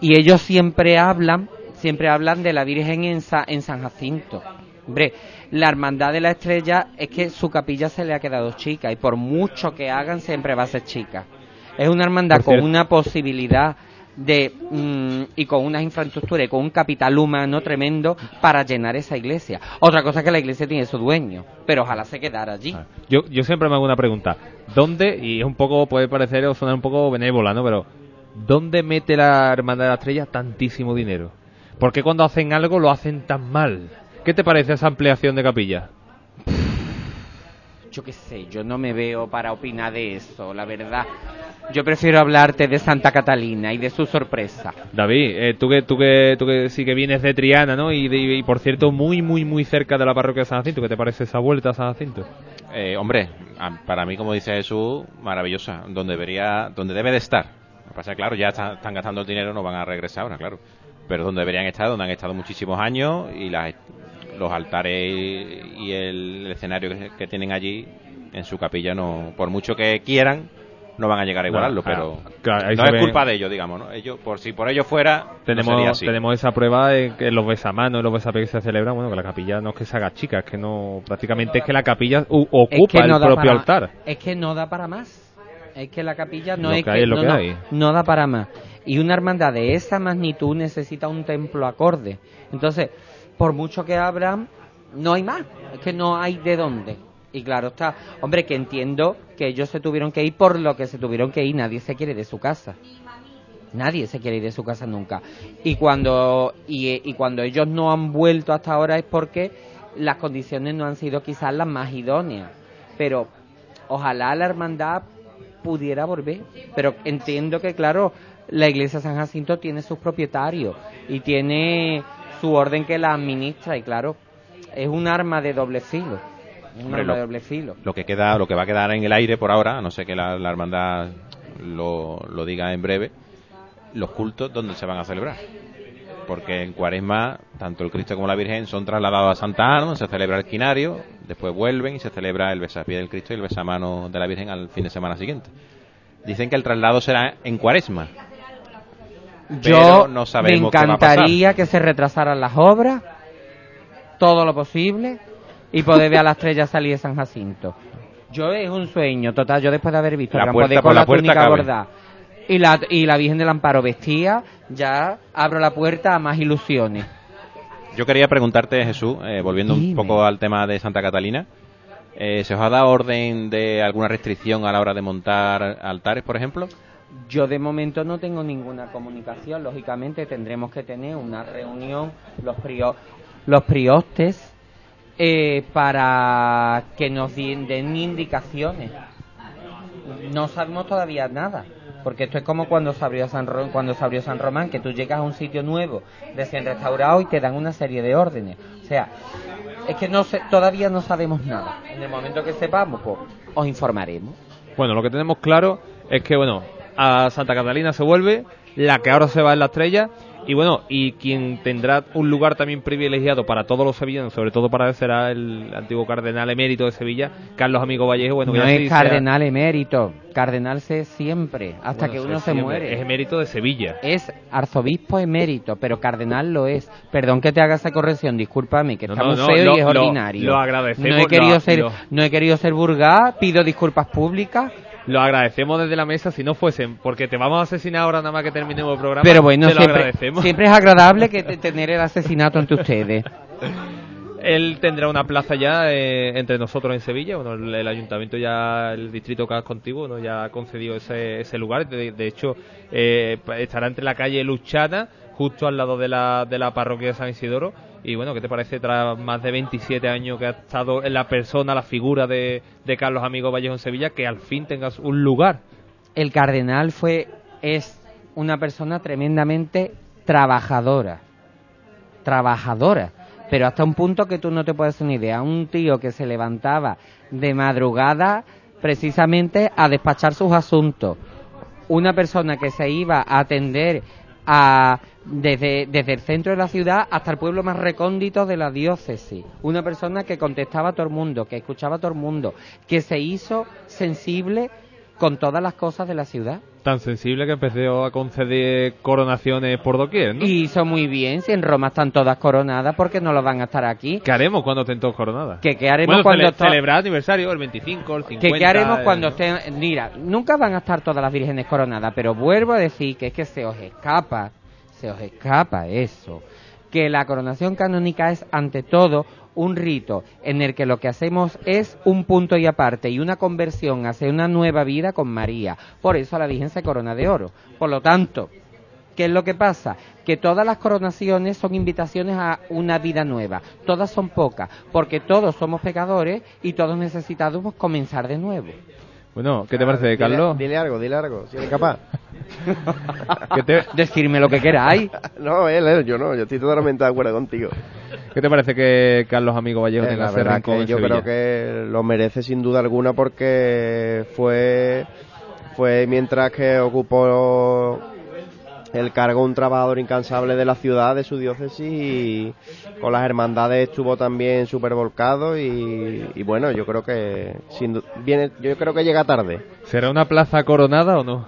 y ellos siempre hablan, siempre hablan de la Virgen en, Sa- en San Jacinto. Hombre, la hermandad de la estrella es que su capilla se le ha quedado chica y por mucho que hagan siempre va a ser chica. Es una hermandad con una posibilidad de mm, y con unas infraestructuras y con un capital humano tremendo para llenar esa iglesia. Otra cosa es que la iglesia tiene su dueño, pero ojalá se quedara allí. Yo, yo siempre me hago una pregunta. ¿Dónde, y es un poco, puede parecer o sonar un poco benévola, ¿no? Pero, ¿dónde mete la Hermandad de la Estrella tantísimo dinero? ¿Por qué cuando hacen algo lo hacen tan mal? ¿Qué te parece esa ampliación de capilla? Yo qué sé, yo no me veo para opinar de eso, la verdad. Yo prefiero hablarte de Santa Catalina y de su sorpresa. David, eh, tú, que, tú, que, tú que sí que vienes de Triana, ¿no? Y, de- y, por cierto, muy, muy, muy cerca de la parroquia de San Jacinto. ¿Qué te parece esa vuelta a San Jacinto? Eh, hombre, a- para mí, como dice Jesús, maravillosa. Donde debería, donde debe de estar. Lo que pasa es claro, ya está- están gastando el dinero, no van a regresar ahora, claro. Pero donde deberían estar, donde han estado muchísimos años y las, los altares y el escenario que, que tienen allí en su capilla, no, por mucho que quieran, no van a llegar a igualarlo. No, pero claro, no es culpa de ellos, digamos, ¿no? Ellos, por si por ellos fuera, no sería Tenemos, así. tenemos esa prueba en que los besamanos y los besapés que se celebran, bueno, que la capilla no es que se haga chica, es que no, prácticamente es que la capilla u- ocupa Es que no el propio para- altar. Es que no da para más. Es que la capilla no Lo es que hay es lo no, que hay. no da para más. Y una hermandad de esa magnitud necesita un templo acorde. Entonces, por mucho que abran, no hay más. Es que no hay de dónde. Y claro está, hombre, que entiendo que ellos se tuvieron que ir por lo que se tuvieron que ir. Nadie se quiere de su casa. Nadie se quiere ir de su casa nunca. Y cuando, y, y cuando ellos no han vuelto hasta ahora es porque las condiciones no han sido quizás las más idóneas. Pero ojalá la hermandad pudiera volver. Pero entiendo que, claro, la iglesia San Jacinto tiene sus propietarios y tiene su orden que la administra. Y claro, es un arma de doble filo. Un Hombre, arma lo- de doble filo. lo que queda lo que va a quedar en el aire por ahora a no sé que la, la hermandad lo, lo diga en breve los cultos donde se van a celebrar porque en Cuaresma tanto el Cristo como la Virgen son trasladados a Santa Ana, donde se celebra el quinario, después vuelven y se celebra el besapié del Cristo y el besamano de la Virgen al fin de semana siguiente. Dicen que el traslado será en Cuaresma. Yo no sabemos me encantaría que se retrasaran las obras, todo lo posible, y poder ver a la estrella salir de San Jacinto. Yo es un sueño total, yo después de haber visto La puerta con la túnica bordada y la, y la Virgen del Amparo vestía, ya abro la puerta a más ilusiones. Yo quería preguntarte, Jesús, eh, volviendo un poco al tema de Santa Catalina, eh, ¿se os ha dado orden de alguna restricción a la hora de montar altares, por ejemplo? Yo de momento no tengo ninguna comunicación, lógicamente tendremos que tener una reunión los prio- los priostes eh, para que nos den indicaciones. No sabemos todavía nada, porque esto es como cuando se abrió San Ro- cuando se abrió San Román, que tú llegas a un sitio nuevo, recién restaurado y te dan una serie de órdenes. O sea, es que no sé, todavía no sabemos nada. En el momento que sepamos, pues os informaremos. Bueno, lo que tenemos claro es que, bueno, a Santa Catalina se vuelve, la que ahora se va en la estrella, y bueno, y quien tendrá un lugar también privilegiado para todos los sevillanos, sobre todo para él, será el antiguo cardenal emérito de Sevilla, Carlos Amigo Vallejo. Bueno, no es sí sea- cardenal emérito, cardenal se siempre, hasta bueno, que uno se muere. Es emérito de Sevilla. Es arzobispo emérito, pero cardenal lo es. Perdón que te haga esa corrección, discúlpame, que No, está no, muy no, feo lo- y es lo- ordinario. lo agradecemos, No he querido ser, no he querido ser vulgar, pido disculpas públicas. Lo agradecemos desde la mesa si no fuesen, porque te vamos a asesinar ahora nada más que terminemos el programa. Pero bueno, te lo siempre, agradecemos. siempre es agradable que te- tener el asesinato entre ustedes. Él tendrá una plaza ya eh, entre nosotros en Sevilla. Bueno, el, el ayuntamiento ya, el distrito que has contigo, ¿no? ya ha concedido ese, ese lugar. De, hecho, eh, estará entre la calle Luchana, justo al lado de la, de la parroquia de San Isidoro. Y bueno, ¿qué te parece tras más de 27 años que ha estado en la persona, la figura de, de Carlos Amigo Vallejo en Sevilla, que al fin tengas un lugar? El cardenal fue, es una persona tremendamente trabajadora. Trabajadora. Pero hasta un punto que tú no te puedes una idea. Un tío que se levantaba de madrugada precisamente a despachar sus asuntos. Una persona que se iba a atender a, desde, desde el centro de la ciudad hasta el pueblo más recóndito de la diócesis. Una persona que contestaba a todo el mundo, que escuchaba a todo el mundo, que se hizo sensible con todas las cosas de la ciudad. Tan sensible que empezó a conceder coronaciones por doquier, ¿no? Y hizo muy bien, si en Roma están todas coronadas, porque no lo van a estar aquí? ¿Qué haremos cuando estén todos coronadas? ¿Qué, qué haremos Bueno, cuando cele- to- celebrar aniversario, el 25, el 50. ¿Qué, qué haremos cuando estén? Mira, nunca van a estar todas las vírgenes coronadas, pero vuelvo a decir que es que se os escapa, se os escapa eso, que la coronación canónica es ante todo un rito en el que lo que hacemos es un punto y aparte y una conversión hacia una nueva vida con María. Por eso la Virgen se corona de oro. Por lo tanto, ¿Qué es lo que pasa? Que todas las coronaciones son invitaciones a una vida nueva. Todas son pocas, porque todos somos pecadores y todos necesitamos comenzar de nuevo. Bueno, ¿qué te parece, Carlos? Dile, dile algo, dile algo, si eres capaz. ¿Qué te, Decirme lo que queráis. no, él, él, yo no, yo estoy totalmente de acuerdo contigo. qué te parece que Carlos Amigo Vallejo Eh, tenga la ese verdad que yo Sevilla? creo que lo merece sin duda alguna porque fue fue mientras que ocupó el cargo un trabajador incansable de la ciudad, de su diócesis y con las hermandades estuvo también súper volcado y, y bueno, yo creo que sin viene, yo creo que llega tarde. ¿Será una plaza coronada o no?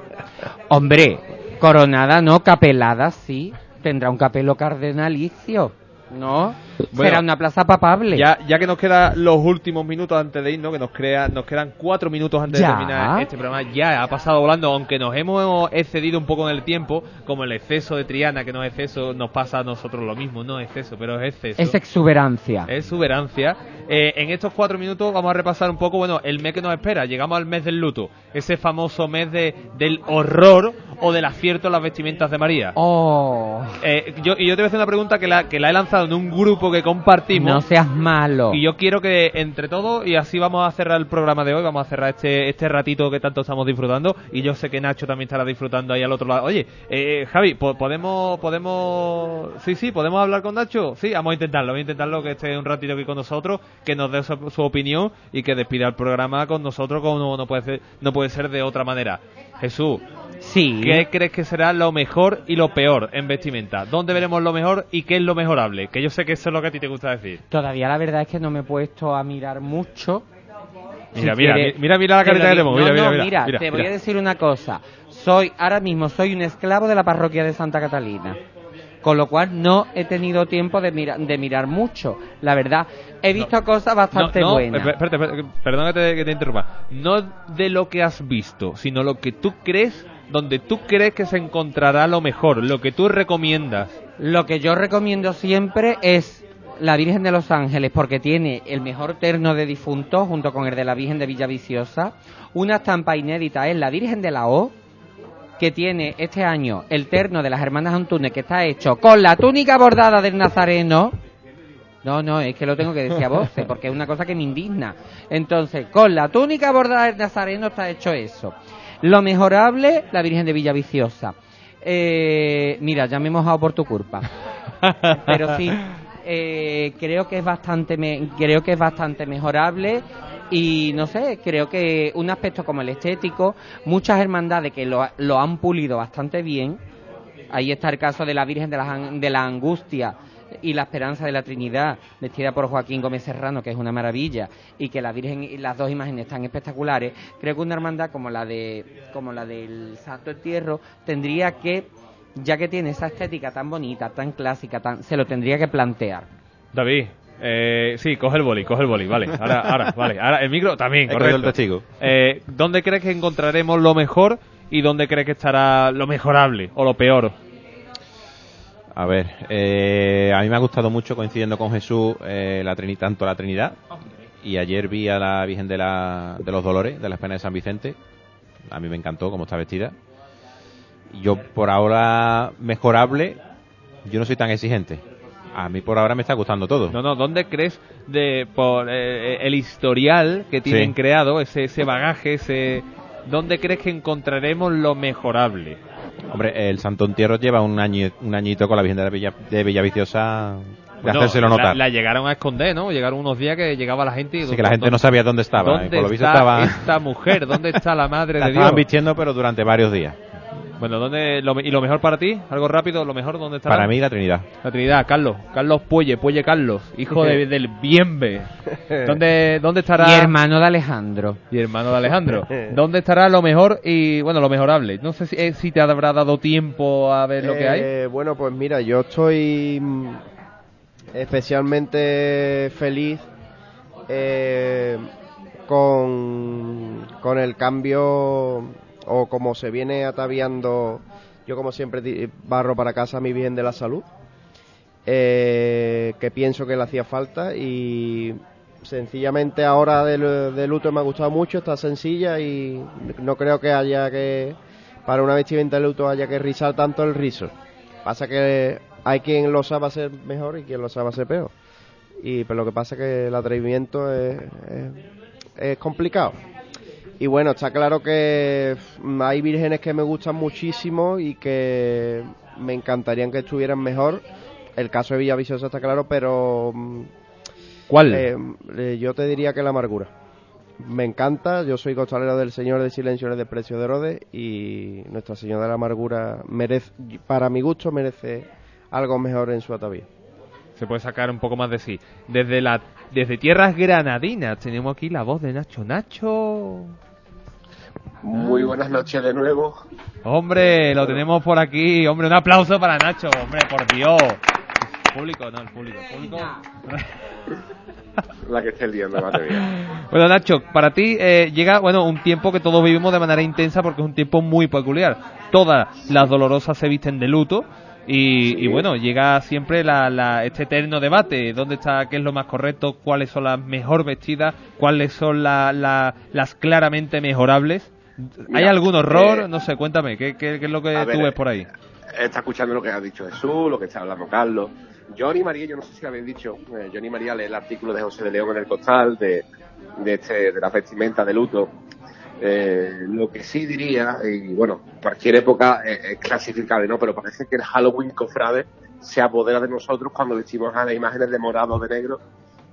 Hombre, coronada no, capelada sí. Tendrá un capelo cardenalicio, ¿no? Bueno, Será una plaza papable. Ya, ya que nos quedan los últimos minutos antes de irnos, que nos, crea, nos quedan cuatro minutos antes Ya. de terminar este programa, ya ha pasado volando, aunque nos hemos excedido un poco en el tiempo, como el exceso de Triana, que no es exceso, nos pasa a nosotros lo mismo, no es exceso, pero es exceso. Es exuberancia. Es exuberancia. Eh, en estos cuatro minutos vamos a repasar un poco, bueno, el mes que nos espera. Llegamos al mes del luto, ese famoso mes de, del horror o del acierto en las vestimentas de María. Oh, Eh, yo, y yo te voy a hacer una pregunta que la, que la he lanzado en un grupo que compartimos. no seas malo. Y yo quiero que entre todos, y así vamos a cerrar el programa de hoy, vamos a cerrar este, este ratito que tanto estamos disfrutando, y yo sé que Nacho también estará disfrutando ahí al otro lado. Oye, eh, Javi, po- ¿podemos, podemos, sí, sí, podemos hablar con Nacho? Sí, vamos a intentarlo, vamos a intentarlo que esté un ratito aquí con nosotros, que nos dé su, su opinión y que despida el programa con nosotros como no, no puede ser, no puede ser de otra manera. Jesús, Sí. ¿Qué crees que será lo mejor y lo peor en vestimenta? ¿Dónde veremos lo mejor y qué es lo mejorable? Que yo sé que eso es lo que a ti te gusta decir. Todavía la verdad es que no me he puesto a mirar mucho. Mira, Si mira, quieres- mira, mira la te carita que digo. tenemos. Mira, No, mira, no, mira, mira, te voy a decir una cosa. Soy, ahora mismo soy un esclavo de la parroquia de Santa Catalina. Con lo cual no he tenido tiempo de, mira- de mirar mucho. La verdad, he visto cosas bastante no, no, buenas. esp- espérate, espérate, perdón que te, que te interrumpa. No de lo que has visto, sino lo que tú crees, donde tú crees que se encontrará lo mejor, lo que tú recomiendas. Lo que yo recomiendo siempre es la Virgen de los Ángeles porque tiene el mejor terno de difuntos junto con el de la Virgen de Villaviciosa. Una estampa inédita es la Virgen de la O que tiene este año el terno de las hermanas Antunes que está hecho con la túnica bordada del Nazareno. No, no, es que lo tengo que decir a voces porque es una cosa que me indigna. Entonces, con la túnica bordada del Nazareno está hecho eso. Lo mejorable, la Virgen de Villaviciosa. Eh, mira, ya me he mojado por tu culpa. Pero sí, eh, creo que es bastante, me- creo que es bastante mejorable y no sé, creo que un aspecto como el estético, muchas hermandades que lo, lo han pulido bastante bien. Ahí está el caso de la Virgen de la, de la Angustia y la Esperanza de la Trinidad, vestida por Joaquín Gómez Serrano, que es una maravilla, y que la Virgen y las dos imágenes están espectaculares. Creo que una hermandad como la de como la del Santo Entierro tendría que ya que tiene esa estética tan bonita, tan clásica, tan se lo tendría que plantear. David, eh, sí, coge el boli, coge el boli, vale. Ahora, ahora, vale. Ahora, el micro también, correcto. el testigo. Eh, ¿Dónde crees que encontraremos lo mejor y dónde crees que estará lo mejorable o lo peor? A ver, eh, a mí me ha gustado mucho, coincidiendo con Jesús, eh, la Trini- tanto la Trinidad. Y ayer vi a la Virgen de, la, de los Dolores, de la Espina de San Vicente. A mí me encantó cómo está vestida. Yo, por ahora, mejorable, yo no soy tan exigente. A mí, por ahora, me está gustando todo. No, no, ¿dónde crees de por eh, el historial que tienen Sí. creado, ese, ese bagaje, ese dónde crees que encontraremos lo mejorable? Hombre, el Santo Entierro lleva un, año, un añito con la Virgen de, la Villa, de Villaviciosa de hacérselo notar. La, llegaron a esconder, ¿no? Llegaron unos días que llegaba la gente y Así que la gente no sabía dónde estaba. ¿Dónde y por lo visto está estaba... esta mujer? ¿Dónde está la madre la de Dios? estaban vistiendo, pero durante varios días. Bueno, ¿dónde, lo, ¿y lo mejor para ti? Algo rápido, lo mejor, ¿dónde está? Para mí, la Trinidad. La Trinidad, Carlos. Carlos Puelle, Puelle Carlos, hijo de- del Bienve. ¿Dónde, ¿Dónde estará? Y hermano de Alejandro. Y hermano de Alejandro. ¿Dónde estará lo mejor y, bueno, lo mejorable? No sé si, eh, si te habrá dado tiempo a ver lo que hay. Eh, Bueno, pues mira, yo estoy mm, especialmente feliz eh, con, con el cambio o como se viene ataviando, yo como siempre barro para casa mi bien de la salud, eh, que pienso que le hacía falta y sencillamente ahora de, de luto me ha gustado mucho, está sencilla y no creo que haya que, para una vestimenta de luto haya que rizar tanto el rizo. Pasa que hay quien lo sabe hacer mejor y quien lo sabe hacer peor. Y pero lo que pasa es que el atrevimiento es- es complicado. Y bueno, está claro que mm, hay vírgenes que me gustan muchísimo y que me encantarían que estuvieran mejor. El caso de Villaviciosa está claro, pero mm, ¿Cuál? eh, eh, yo te diría que la amargura. Me encanta, yo soy costalero del Señor de Silencio y el Desprecio de Herodes y Nuestra Señora de la Amargura merece, para mi gusto merece algo mejor en su atavío. Se puede sacar un poco más de sí. Desde la desde tierras granadinas tenemos aquí la voz de Nacho. Nacho. Muy buenas noches de nuevo. Hombre, lo tenemos por aquí. Hombre, un aplauso para Nacho. Hombre, por Dios. Público, no, el público. El público. La que esté liando, madre mía. Bueno, Nacho, para ti eh, llega bueno un tiempo que todos vivimos de manera intensa porque es un tiempo muy peculiar. Todas las dolorosas se visten de luto y, Sí. y bueno, llega siempre la, la- este eterno debate. ¿Dónde está, qué es lo más correcto? ¿Cuáles son las mejor vestidas? ¿Cuáles son la- la- las claramente mejorables? ¿Hay algún horror? eh, no sé, cuéntame, ¿qué, qué- qué es lo que tú ver, ves por ahí? Está escuchando lo que ha dicho Jesús, lo que está hablando Carlos. Johnny María, yo no sé si lo habéis dicho, eh, Johnny María lee el artículo de José de León en el Costal de, de, este, de la vestimenta de luto. Eh, lo que sí diría, y bueno, cualquier época es, es clasificable, ¿no? Pero parece que el Halloween cofrade se apodera de nosotros cuando vestimos a las imágenes de morado de negro,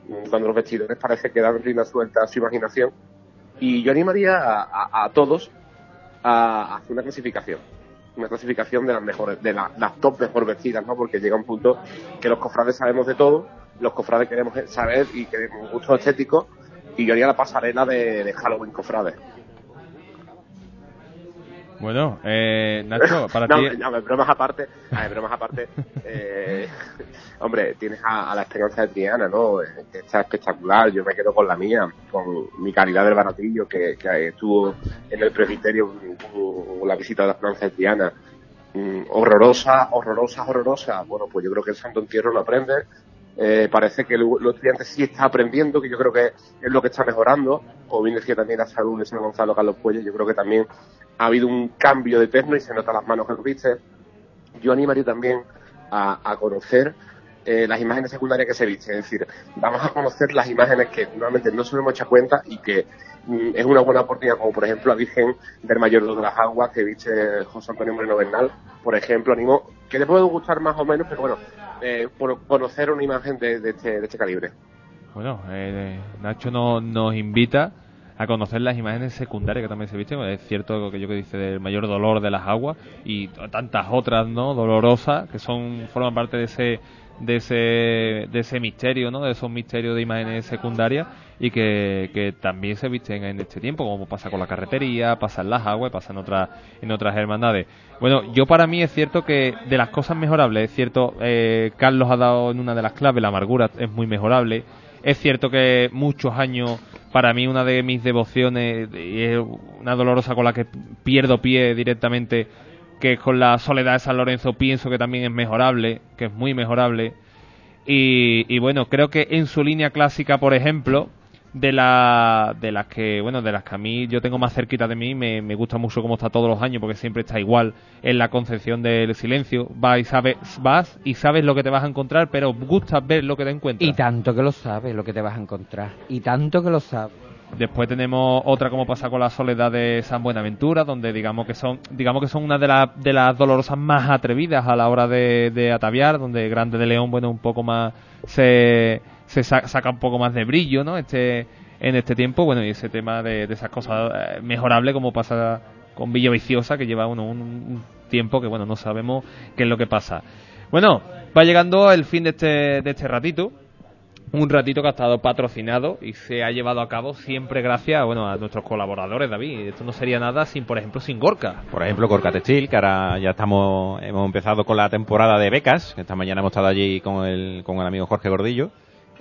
mm, cuando los vestidores parece que dan rienda suelta a su imaginación. Y yo animaría a, todos a hacer una clasificación una clasificación de las mejores, de la- las top mejor vestidas, ¿no? Porque llega un punto que los cofrades sabemos de todo, los cofrades queremos saber y queremos un gusto estético, y yo haría la pasarela de Halloween cofrades. Bueno, eh, Nacho, para no, ti... no, bromas aparte, a ver, bromas aparte, eh, hombre, tienes a, a la esperanza de Triana, ¿no? Eh, Que está espectacular, yo me quedo con la mía, con mi calidad del baratillo, que, que estuvo en el presbiterio con la visita de la esperanza de Triana. Mm, horrorosa, horrorosa, horrorosa. Bueno, pues yo creo que el Santo Entierro lo aprende. Eh, parece que los estudiantes sí está aprendiendo, que yo creo que es lo que está mejorando. Como bien decía también la salud de San Gonzalo Carlos Puelles, yo creo que también ha habido un cambio de terno y se nota las manos que viste. Yo animaría también a, conocer eh, las imágenes secundarias que se visten. Es decir, vamos a conocer las imágenes que normalmente no hemos hecho cuenta y que mm, es una buena oportunidad, como por ejemplo la Virgen del Mayor de las Aguas que viste José Antonio Moreno Bernal. Por ejemplo, animo, que le puede gustar más o menos, pero bueno, eh, conocer una imagen de, de este, de este calibre. Bueno, eh, Nacho no- nos invita a conocer las imágenes secundarias que también se visten. Es cierto lo que yo que dice del mayor dolor de las aguas y tantas otras, ¿no? Dolorosas que son forman parte de ese de ese de ese misterio, ¿no? De esos misterios de imágenes secundarias y que, que también se visten en este tiempo, como pasa con la carretería, pasa en las aguas, pasa en otras en otras hermandades. Bueno, yo para mí es cierto que de las cosas mejorables, es cierto, eh, Carlos ha dado en una de las claves, la amargura es muy mejorable. Es cierto que muchos años, para mí una de mis devociones, y es una dolorosa con la que pierdo pie directamente, que es con la soledad de San Lorenzo, pienso que también es mejorable, que es muy mejorable. Y, y bueno, creo que en su línea clásica, por ejemplo, de, la, de las que, bueno, de las que a mí yo tengo más cerquita de mí, me, me gusta mucho cómo está todos los años, porque siempre está igual en la concepción del silencio. Vas y sabes, vas y sabes lo que te vas a encontrar, pero gusta ver lo que te encuentras. Y tanto que lo sabes lo que te vas a encontrar. Y tanto que lo sabes. Después tenemos otra como pasa con la soledad de San Buenaventura, donde digamos que son, digamos que son una de, las de las dolorosas más atrevidas a la hora de, de ataviar, donde Grande de León, bueno, un poco más se, se sa- saca un poco más de brillo, ¿no? Este, en este tiempo, bueno, y ese tema de, esas cosas eh, mejorables como pasa con Villa Viciosa, que lleva uno un, tiempo que, bueno, no sabemos qué es lo que pasa. Bueno, va llegando el fin de este, de este ratito un ratito que ha estado patrocinado y se ha llevado a cabo siempre gracias bueno, a nuestros colaboradores, David. Esto no sería nada sin, por ejemplo, sin Gorka. Por ejemplo, Corca Textil, que ahora ya estamos, hemos empezado con la temporada de becas, esta mañana hemos estado allí con el, con el amigo Jorge Gordillo,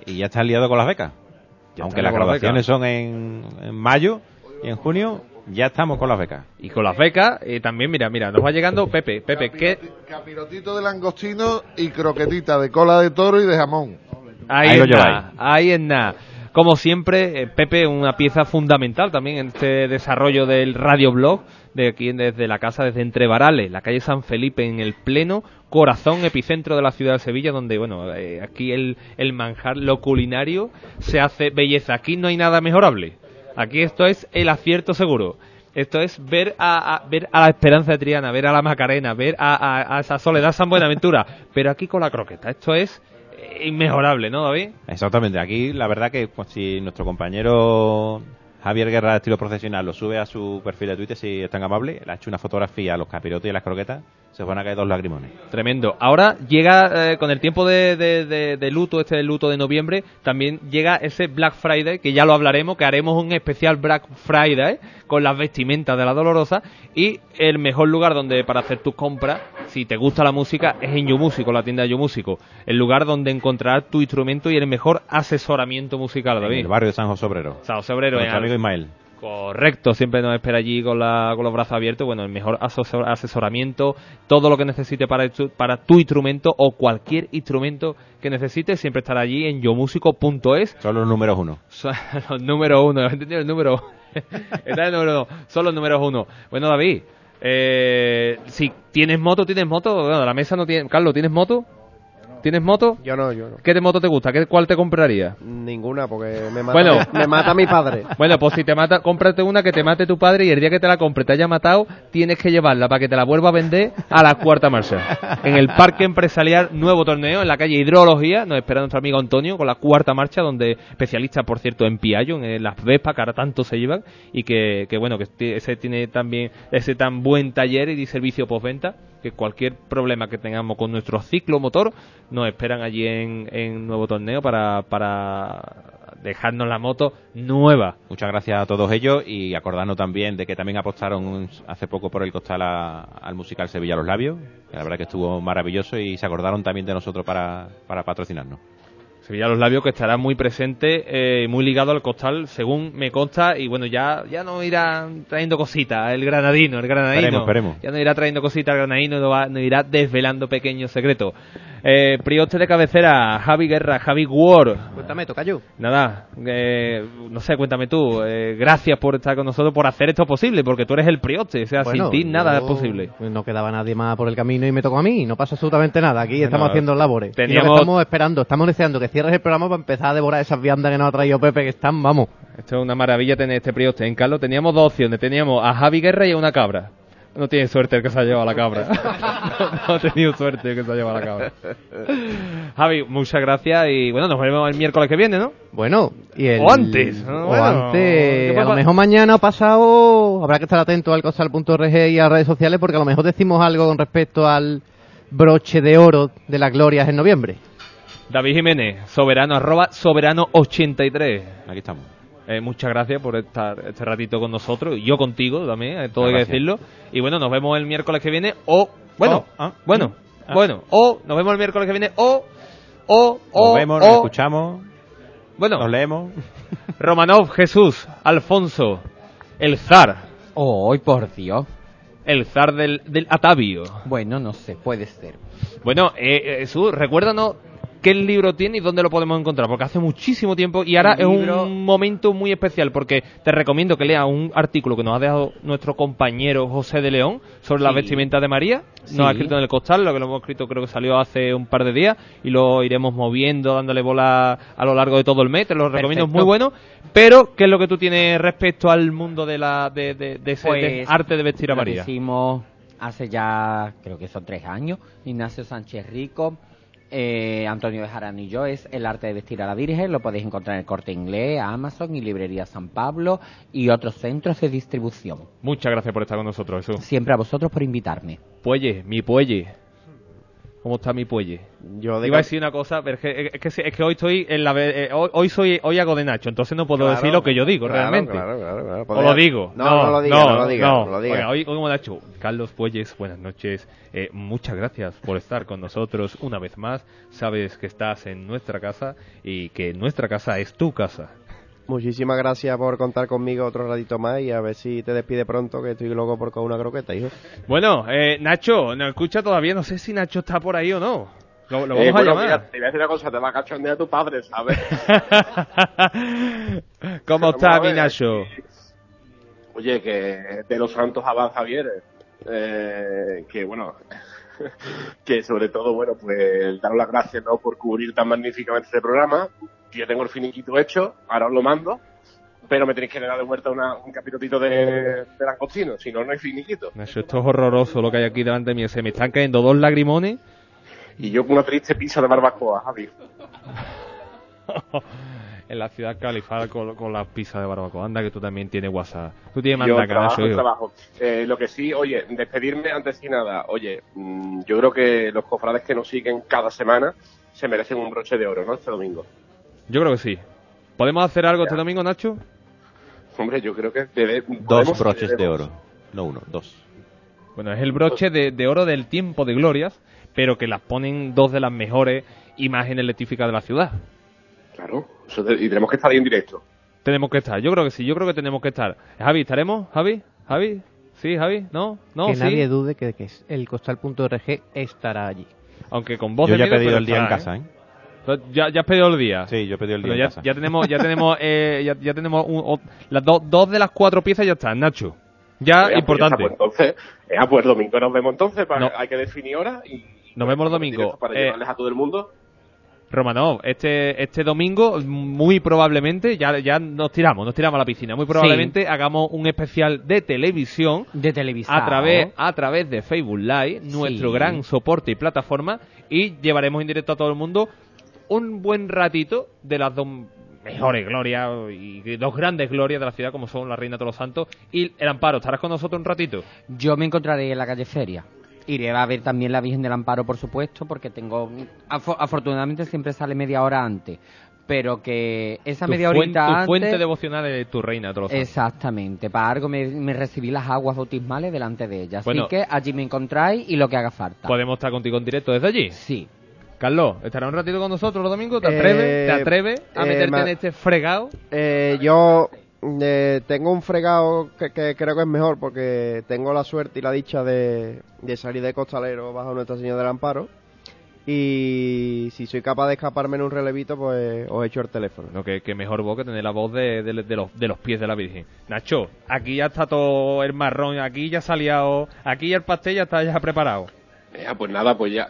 y ya están liados con las becas. Ya Aunque las graduaciones son en, en mayo y en junio, ya estamos con las becas. Y con las becas, eh, también, mira, mira, nos va llegando Pepe. Pepe, ¿qué? Capirotito de langostino y croquetita de cola de toro y de jamón. Ahí, Ahí lo es nada, ahí es nada. Como siempre, eh, Pepe, una pieza fundamental también en este desarrollo del radioblog de aquí desde la casa, desde Entre Varales, la calle San Felipe, en el pleno corazón epicentro de la ciudad de Sevilla, donde, bueno, eh, aquí el, el manjar, lo culinario, se hace belleza. Aquí no hay nada mejorable. Aquí esto es el acierto seguro. Esto es ver a, a- ver a la Esperanza de Triana, ver a la Macarena, ver a, a- a esa Soledad San Buenaventura. Pero aquí con la croqueta. Esto es inmejorable, ¿no, David? Exactamente, aquí la verdad que pues, si nuestro compañero Javier Guerra de estilo profesional lo sube a su perfil de Twitter, si es tan amable, le ha hecho una fotografía a los capirotes y a las croquetas, se van a caer dos lagrimones. Tremendo. Ahora llega, eh, con el tiempo de, de- de- de luto, este luto de noviembre, también llega ese Black Friday, que ya lo hablaremos, que haremos un especial Black Friday con las vestimentas de la Dolorosa. Y el mejor lugar donde para hacer tus compras, si te gusta la música, es en Yo Músico, la tienda de Yo Músico. El lugar donde encontrarás tu instrumento y el mejor asesoramiento musical, En David. el barrio de San José Obrero. San José Obrero, en amigo Ismael. Correcto, siempre nos espera allí con, la, con los brazos abiertos. Bueno, el mejor asesor- asesoramiento, todo lo que necesite para, tu- para tu instrumento o cualquier instrumento que necesites, siempre estará allí en yomusico.es. Son los números uno. Son los números uno, ¿has entendido el número? Está el número dos, son los números uno. Bueno, David, eh, si tienes moto, tienes moto. Bueno, la mesa no tiene. Carlos, ¿tienes moto? ¿Tienes moto? Yo no, yo no. ¿Qué de moto te gusta? ¿Qué, ¿Cuál te compraría? Ninguna, porque me mata, Bueno. me mata mi padre. Bueno, pues si te mata, cómprate una que te mate tu padre y el día que te la compre te haya matado, tienes que llevarla para que te la vuelva a vender a la cuarta marcha. En el Parque Empresarial Nuevo Torneo, en la calle Hidrología, nos espera nuestro amigo Antonio con la cuarta marcha, donde especialista, por cierto, en Piallo, en las Vespas, que ahora tanto se llevan, y que, que bueno, que ese tiene también ese tan buen taller y servicio postventa, que cualquier problema que tengamos con nuestro ciclo motor, nos esperan allí en, en Nuevo Torneo para, para dejarnos la moto nueva. Muchas gracias a todos ellos y acordarnos también de que también apostaron hace poco por el costal a- al musical Sevilla Los Labios, que la verdad que estuvo maravilloso y se acordaron también de nosotros para, para patrocinarnos. Sevilla Los Labios que estará muy presente, eh, muy ligado al costal, según me consta, y bueno, ya, ya nos irá trayendo cositas, el granadino, el granadino. Esperemos, esperemos. Ya nos irá trayendo cositas el granadino, nos, va- nos irá desvelando pequeños secretos. Eh, prioste de cabecera, Javi Guerra, Javi Ward. Cuéntame, Tocayo. Nada, eh, no sé, cuéntame tú. eh, gracias por estar con nosotros, por hacer esto posible, porque tú eres el prioste, o sea, Bueno, sin ti nada yo- es posible. No quedaba nadie más por el camino y me tocó a mí. No pasa absolutamente nada. Aquí Bueno, estamos haciendo labores. Y lo que teníamos- estamos esperando, estamos deseando que cierres el programa para empezar a devorar esas viandas que nos ha traído Pepe, que están, vamos. Esto es una maravilla tener este prioste. En Carlos teníamos dos opciones. Teníamos a Javi Guerra y a una cabra. No tiene suerte el que se ha llevado la cabra. no, ha tenido suerte el que se ha llevado la cabra. Javi, muchas gracias y bueno, nos vemos el miércoles que viene, ¿no? Bueno, y el... O antes, ¿no? O Bueno, antes. ¿qué A lo mejor mañana o pasado habrá que estar atento al costal.org y a las redes sociales porque a lo mejor decimos algo con respecto al broche de oro de las glorias en noviembre. David Jiménez, soberano, arroba soberano83. Aquí estamos. Eh, muchas gracias por estar este ratito con nosotros. Y yo contigo también, eh, todo hay que decirlo. Y bueno, nos vemos el miércoles que viene o... Bueno, Oh, ah, bueno, ah. bueno. O nos vemos el miércoles que viene o... O, o, Nos vemos, o- nos escuchamos, Bueno, nos leemos. Romanov, Jesús, Alfonso, el zar, ¡Ay, por Dios! el zar del, del Atavio. Bueno, no sé, puede ser. Bueno, eh, eh, Jesús, recuérdanos qué libro tiene y dónde lo podemos encontrar, porque hace muchísimo tiempo y ahora es un momento muy especial, porque te recomiendo que leas un artículo que nos ha dejado nuestro compañero José de León sobre la Sí. vestimenta de María. Sí. Nos ha escrito en el costal, lo que lo hemos escrito creo que salió hace un par de días y lo iremos moviendo, dándole bola a lo largo de todo el mes. Te lo recomiendo, es muy bueno. Pero, ¿qué es lo que tú tienes respecto al mundo de, la, de, de- de ese Pues, arte de vestir a lo María? hicimos hace ya, creo que son tres años. Ignacio Sánchez Rico, eh, Antonio de Jaramillo es el arte de vestir a la Virgen. Lo podéis encontrar en el Corte Inglés, Amazon y Librería San Pablo y otros centros de distribución. Muchas gracias por estar con nosotros, Jesús. Siempre a vosotros por invitarme. Puelle, mi puelle. ¿Cómo está mi puelle? Yo de Iba a decir una cosa, pero es que, es que, es que hoy estoy en la eh, hoy, hoy soy hoy hago de Nacho, entonces no puedo Claro, decir lo que yo digo claro, realmente. claro, claro, claro. O lo digo. No, no lo diga, no lo diga, no. no lo diga. Oiga, hoy como Nacho, Carlos Puelles, buenas noches. Eh, muchas gracias por estar con nosotros una vez más. Sabes que estás en nuestra casa y que nuestra casa es tu casa. Muchísimas gracias por contar conmigo otro ratito más y a ver si te despide pronto, que estoy loco por con una croqueta, hijo. Bueno, eh, Nacho, no escucha todavía, no sé si Nacho está por ahí o no. Lo, lo Eh, vamos a llamar. mira, te voy a decir una cosa, te va a cachondear tu padre, ¿sabes? ¿Cómo Vamos está mi Nacho? Oye, que de los santos Abad Javier, eh, que bueno, que sobre todo, bueno, pues daros las gracias, ¿no? Por cubrir tan magníficamente este programa. Yo tengo el finiquito hecho, ahora os lo mando, pero me tenéis que dar de vuelta una- un capitolito de, de langostino, si no, no hay finiquito. Nacho, esto es horroroso lo que hay aquí delante mío. Se me están cayendo dos lagrimones. Y yo con una triste pizza de barbacoa, Javi. en la ciudad califal con, con las pizzas de barbacoa. Anda que tú también tienes WhatsApp. Tú tienes Yo mandaca, trabajo, Nacho, hijo. trabajo. Eh, lo que sí, oye, despedirme antes que nada. Oye, mm, yo creo que los cofrades que nos siguen cada semana se merecen un broche de oro, ¿no? Este domingo. Yo creo que sí. ¿Podemos hacer algo este domingo, Nacho? Hombre, yo creo que debe, Dos broches de oro. No uno, dos. Bueno, es el broche de, de oro del tiempo de glorias, pero que las ponen dos de las mejores imágenes electrificadas de la ciudad. Claro, y tenemos que estar ahí en directo. Tenemos que estar, yo creo que sí, yo creo que tenemos que estar. Javi, ¿estaremos? ¿Javi? ¿Javi? ¿Sí, Javi? ¿No? ¿No? que ¿Sí? nadie dude que, que el costal.org estará allí. Aunque con voz Yo de ya he pedido el día en casa, ¿eh? ¿eh? ¿Ya, ya has pedido el día? Sí, yo he pedido el día en ya, casa. ya tenemos, ya tenemos, eh, ya, ya tenemos un- o- las do- dos de las cuatro piezas ya están, Nacho. Ya, pues ya importante. está, pues entonces, pues domingo nos vemos entonces. para- No. Hay que definir hora y, Nos vemos el domingo. Para Eh, llevarles a todo el mundo. Romanov, este, este domingo, muy probablemente, ya, ya nos tiramos, nos tiramos a la piscina. Muy probablemente hagamos un especial de televisión. De televisión. A través, a través de Facebook Live, nuestro Sí. gran soporte y plataforma. Y llevaremos en directo a todo el mundo un buen ratito de las dos mejores glorias y dos grandes glorias de la ciudad, como son la Reina de los Santos y el Amparo. ¿Estarás con nosotros un ratito? Yo me encontraré en la calle Feria. Iré a ver también la Virgen del Amparo, por supuesto, porque tengo... afo- afortunadamente siempre sale media hora antes. Pero que esa Tu media horita tu antes... fuente devocional de tu Reina Santos. Exactamente. Para algo me, me recibí las aguas bautismales delante de ella. Así que allí me encontráis y lo que haga falta. ¿Podemos estar contigo en directo desde allí? Sí. Carlos, ¿estará un ratito con nosotros los domingos? ¿Te Eh, atreves, ¿te atreves a eh, meterte en este fregado? Eh, yo eh, tengo un fregado que, que creo que es mejor porque tengo la suerte y la dicha de, de salir de costalero bajo Nuestra Señora del Amparo. Y si soy capaz de escaparme en un relevito, pues os echo el teléfono. No, que, que mejor voz que tener la voz de, de- de los, de los pies de la Virgen. Nacho, aquí ya está todo el marrón, aquí ya se ha liado, aquí ya el pastel ya está ya preparado. Ya, pues nada, pues ya.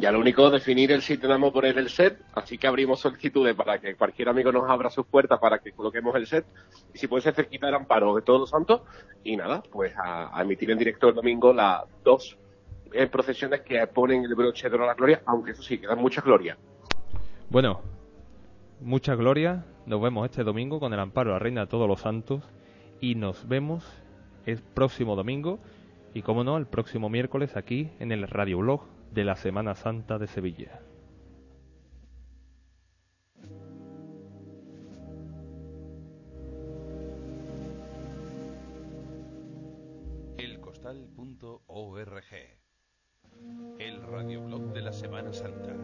Ya lo único es definir el sitio donde vamos a poner el set, así que abrimos solicitudes para que cualquier amigo nos abra sus puertas para que coloquemos el set. Y si puede ser cerquita del amparo de todos los santos. Y nada, pues a, a emitir en directo el domingo las dos eh, procesiones que ponen el broche de la gloria, aunque eso sí, quedan muchas glorias. Bueno, muchas glorias. Nos vemos este domingo con el amparo la Reina de todos los Santos. Y nos vemos el próximo domingo. Y como no, el próximo miércoles aquí en el radioblog de la Semana Santa de Sevilla. elcostal.org El radioblog de la Semana Santa.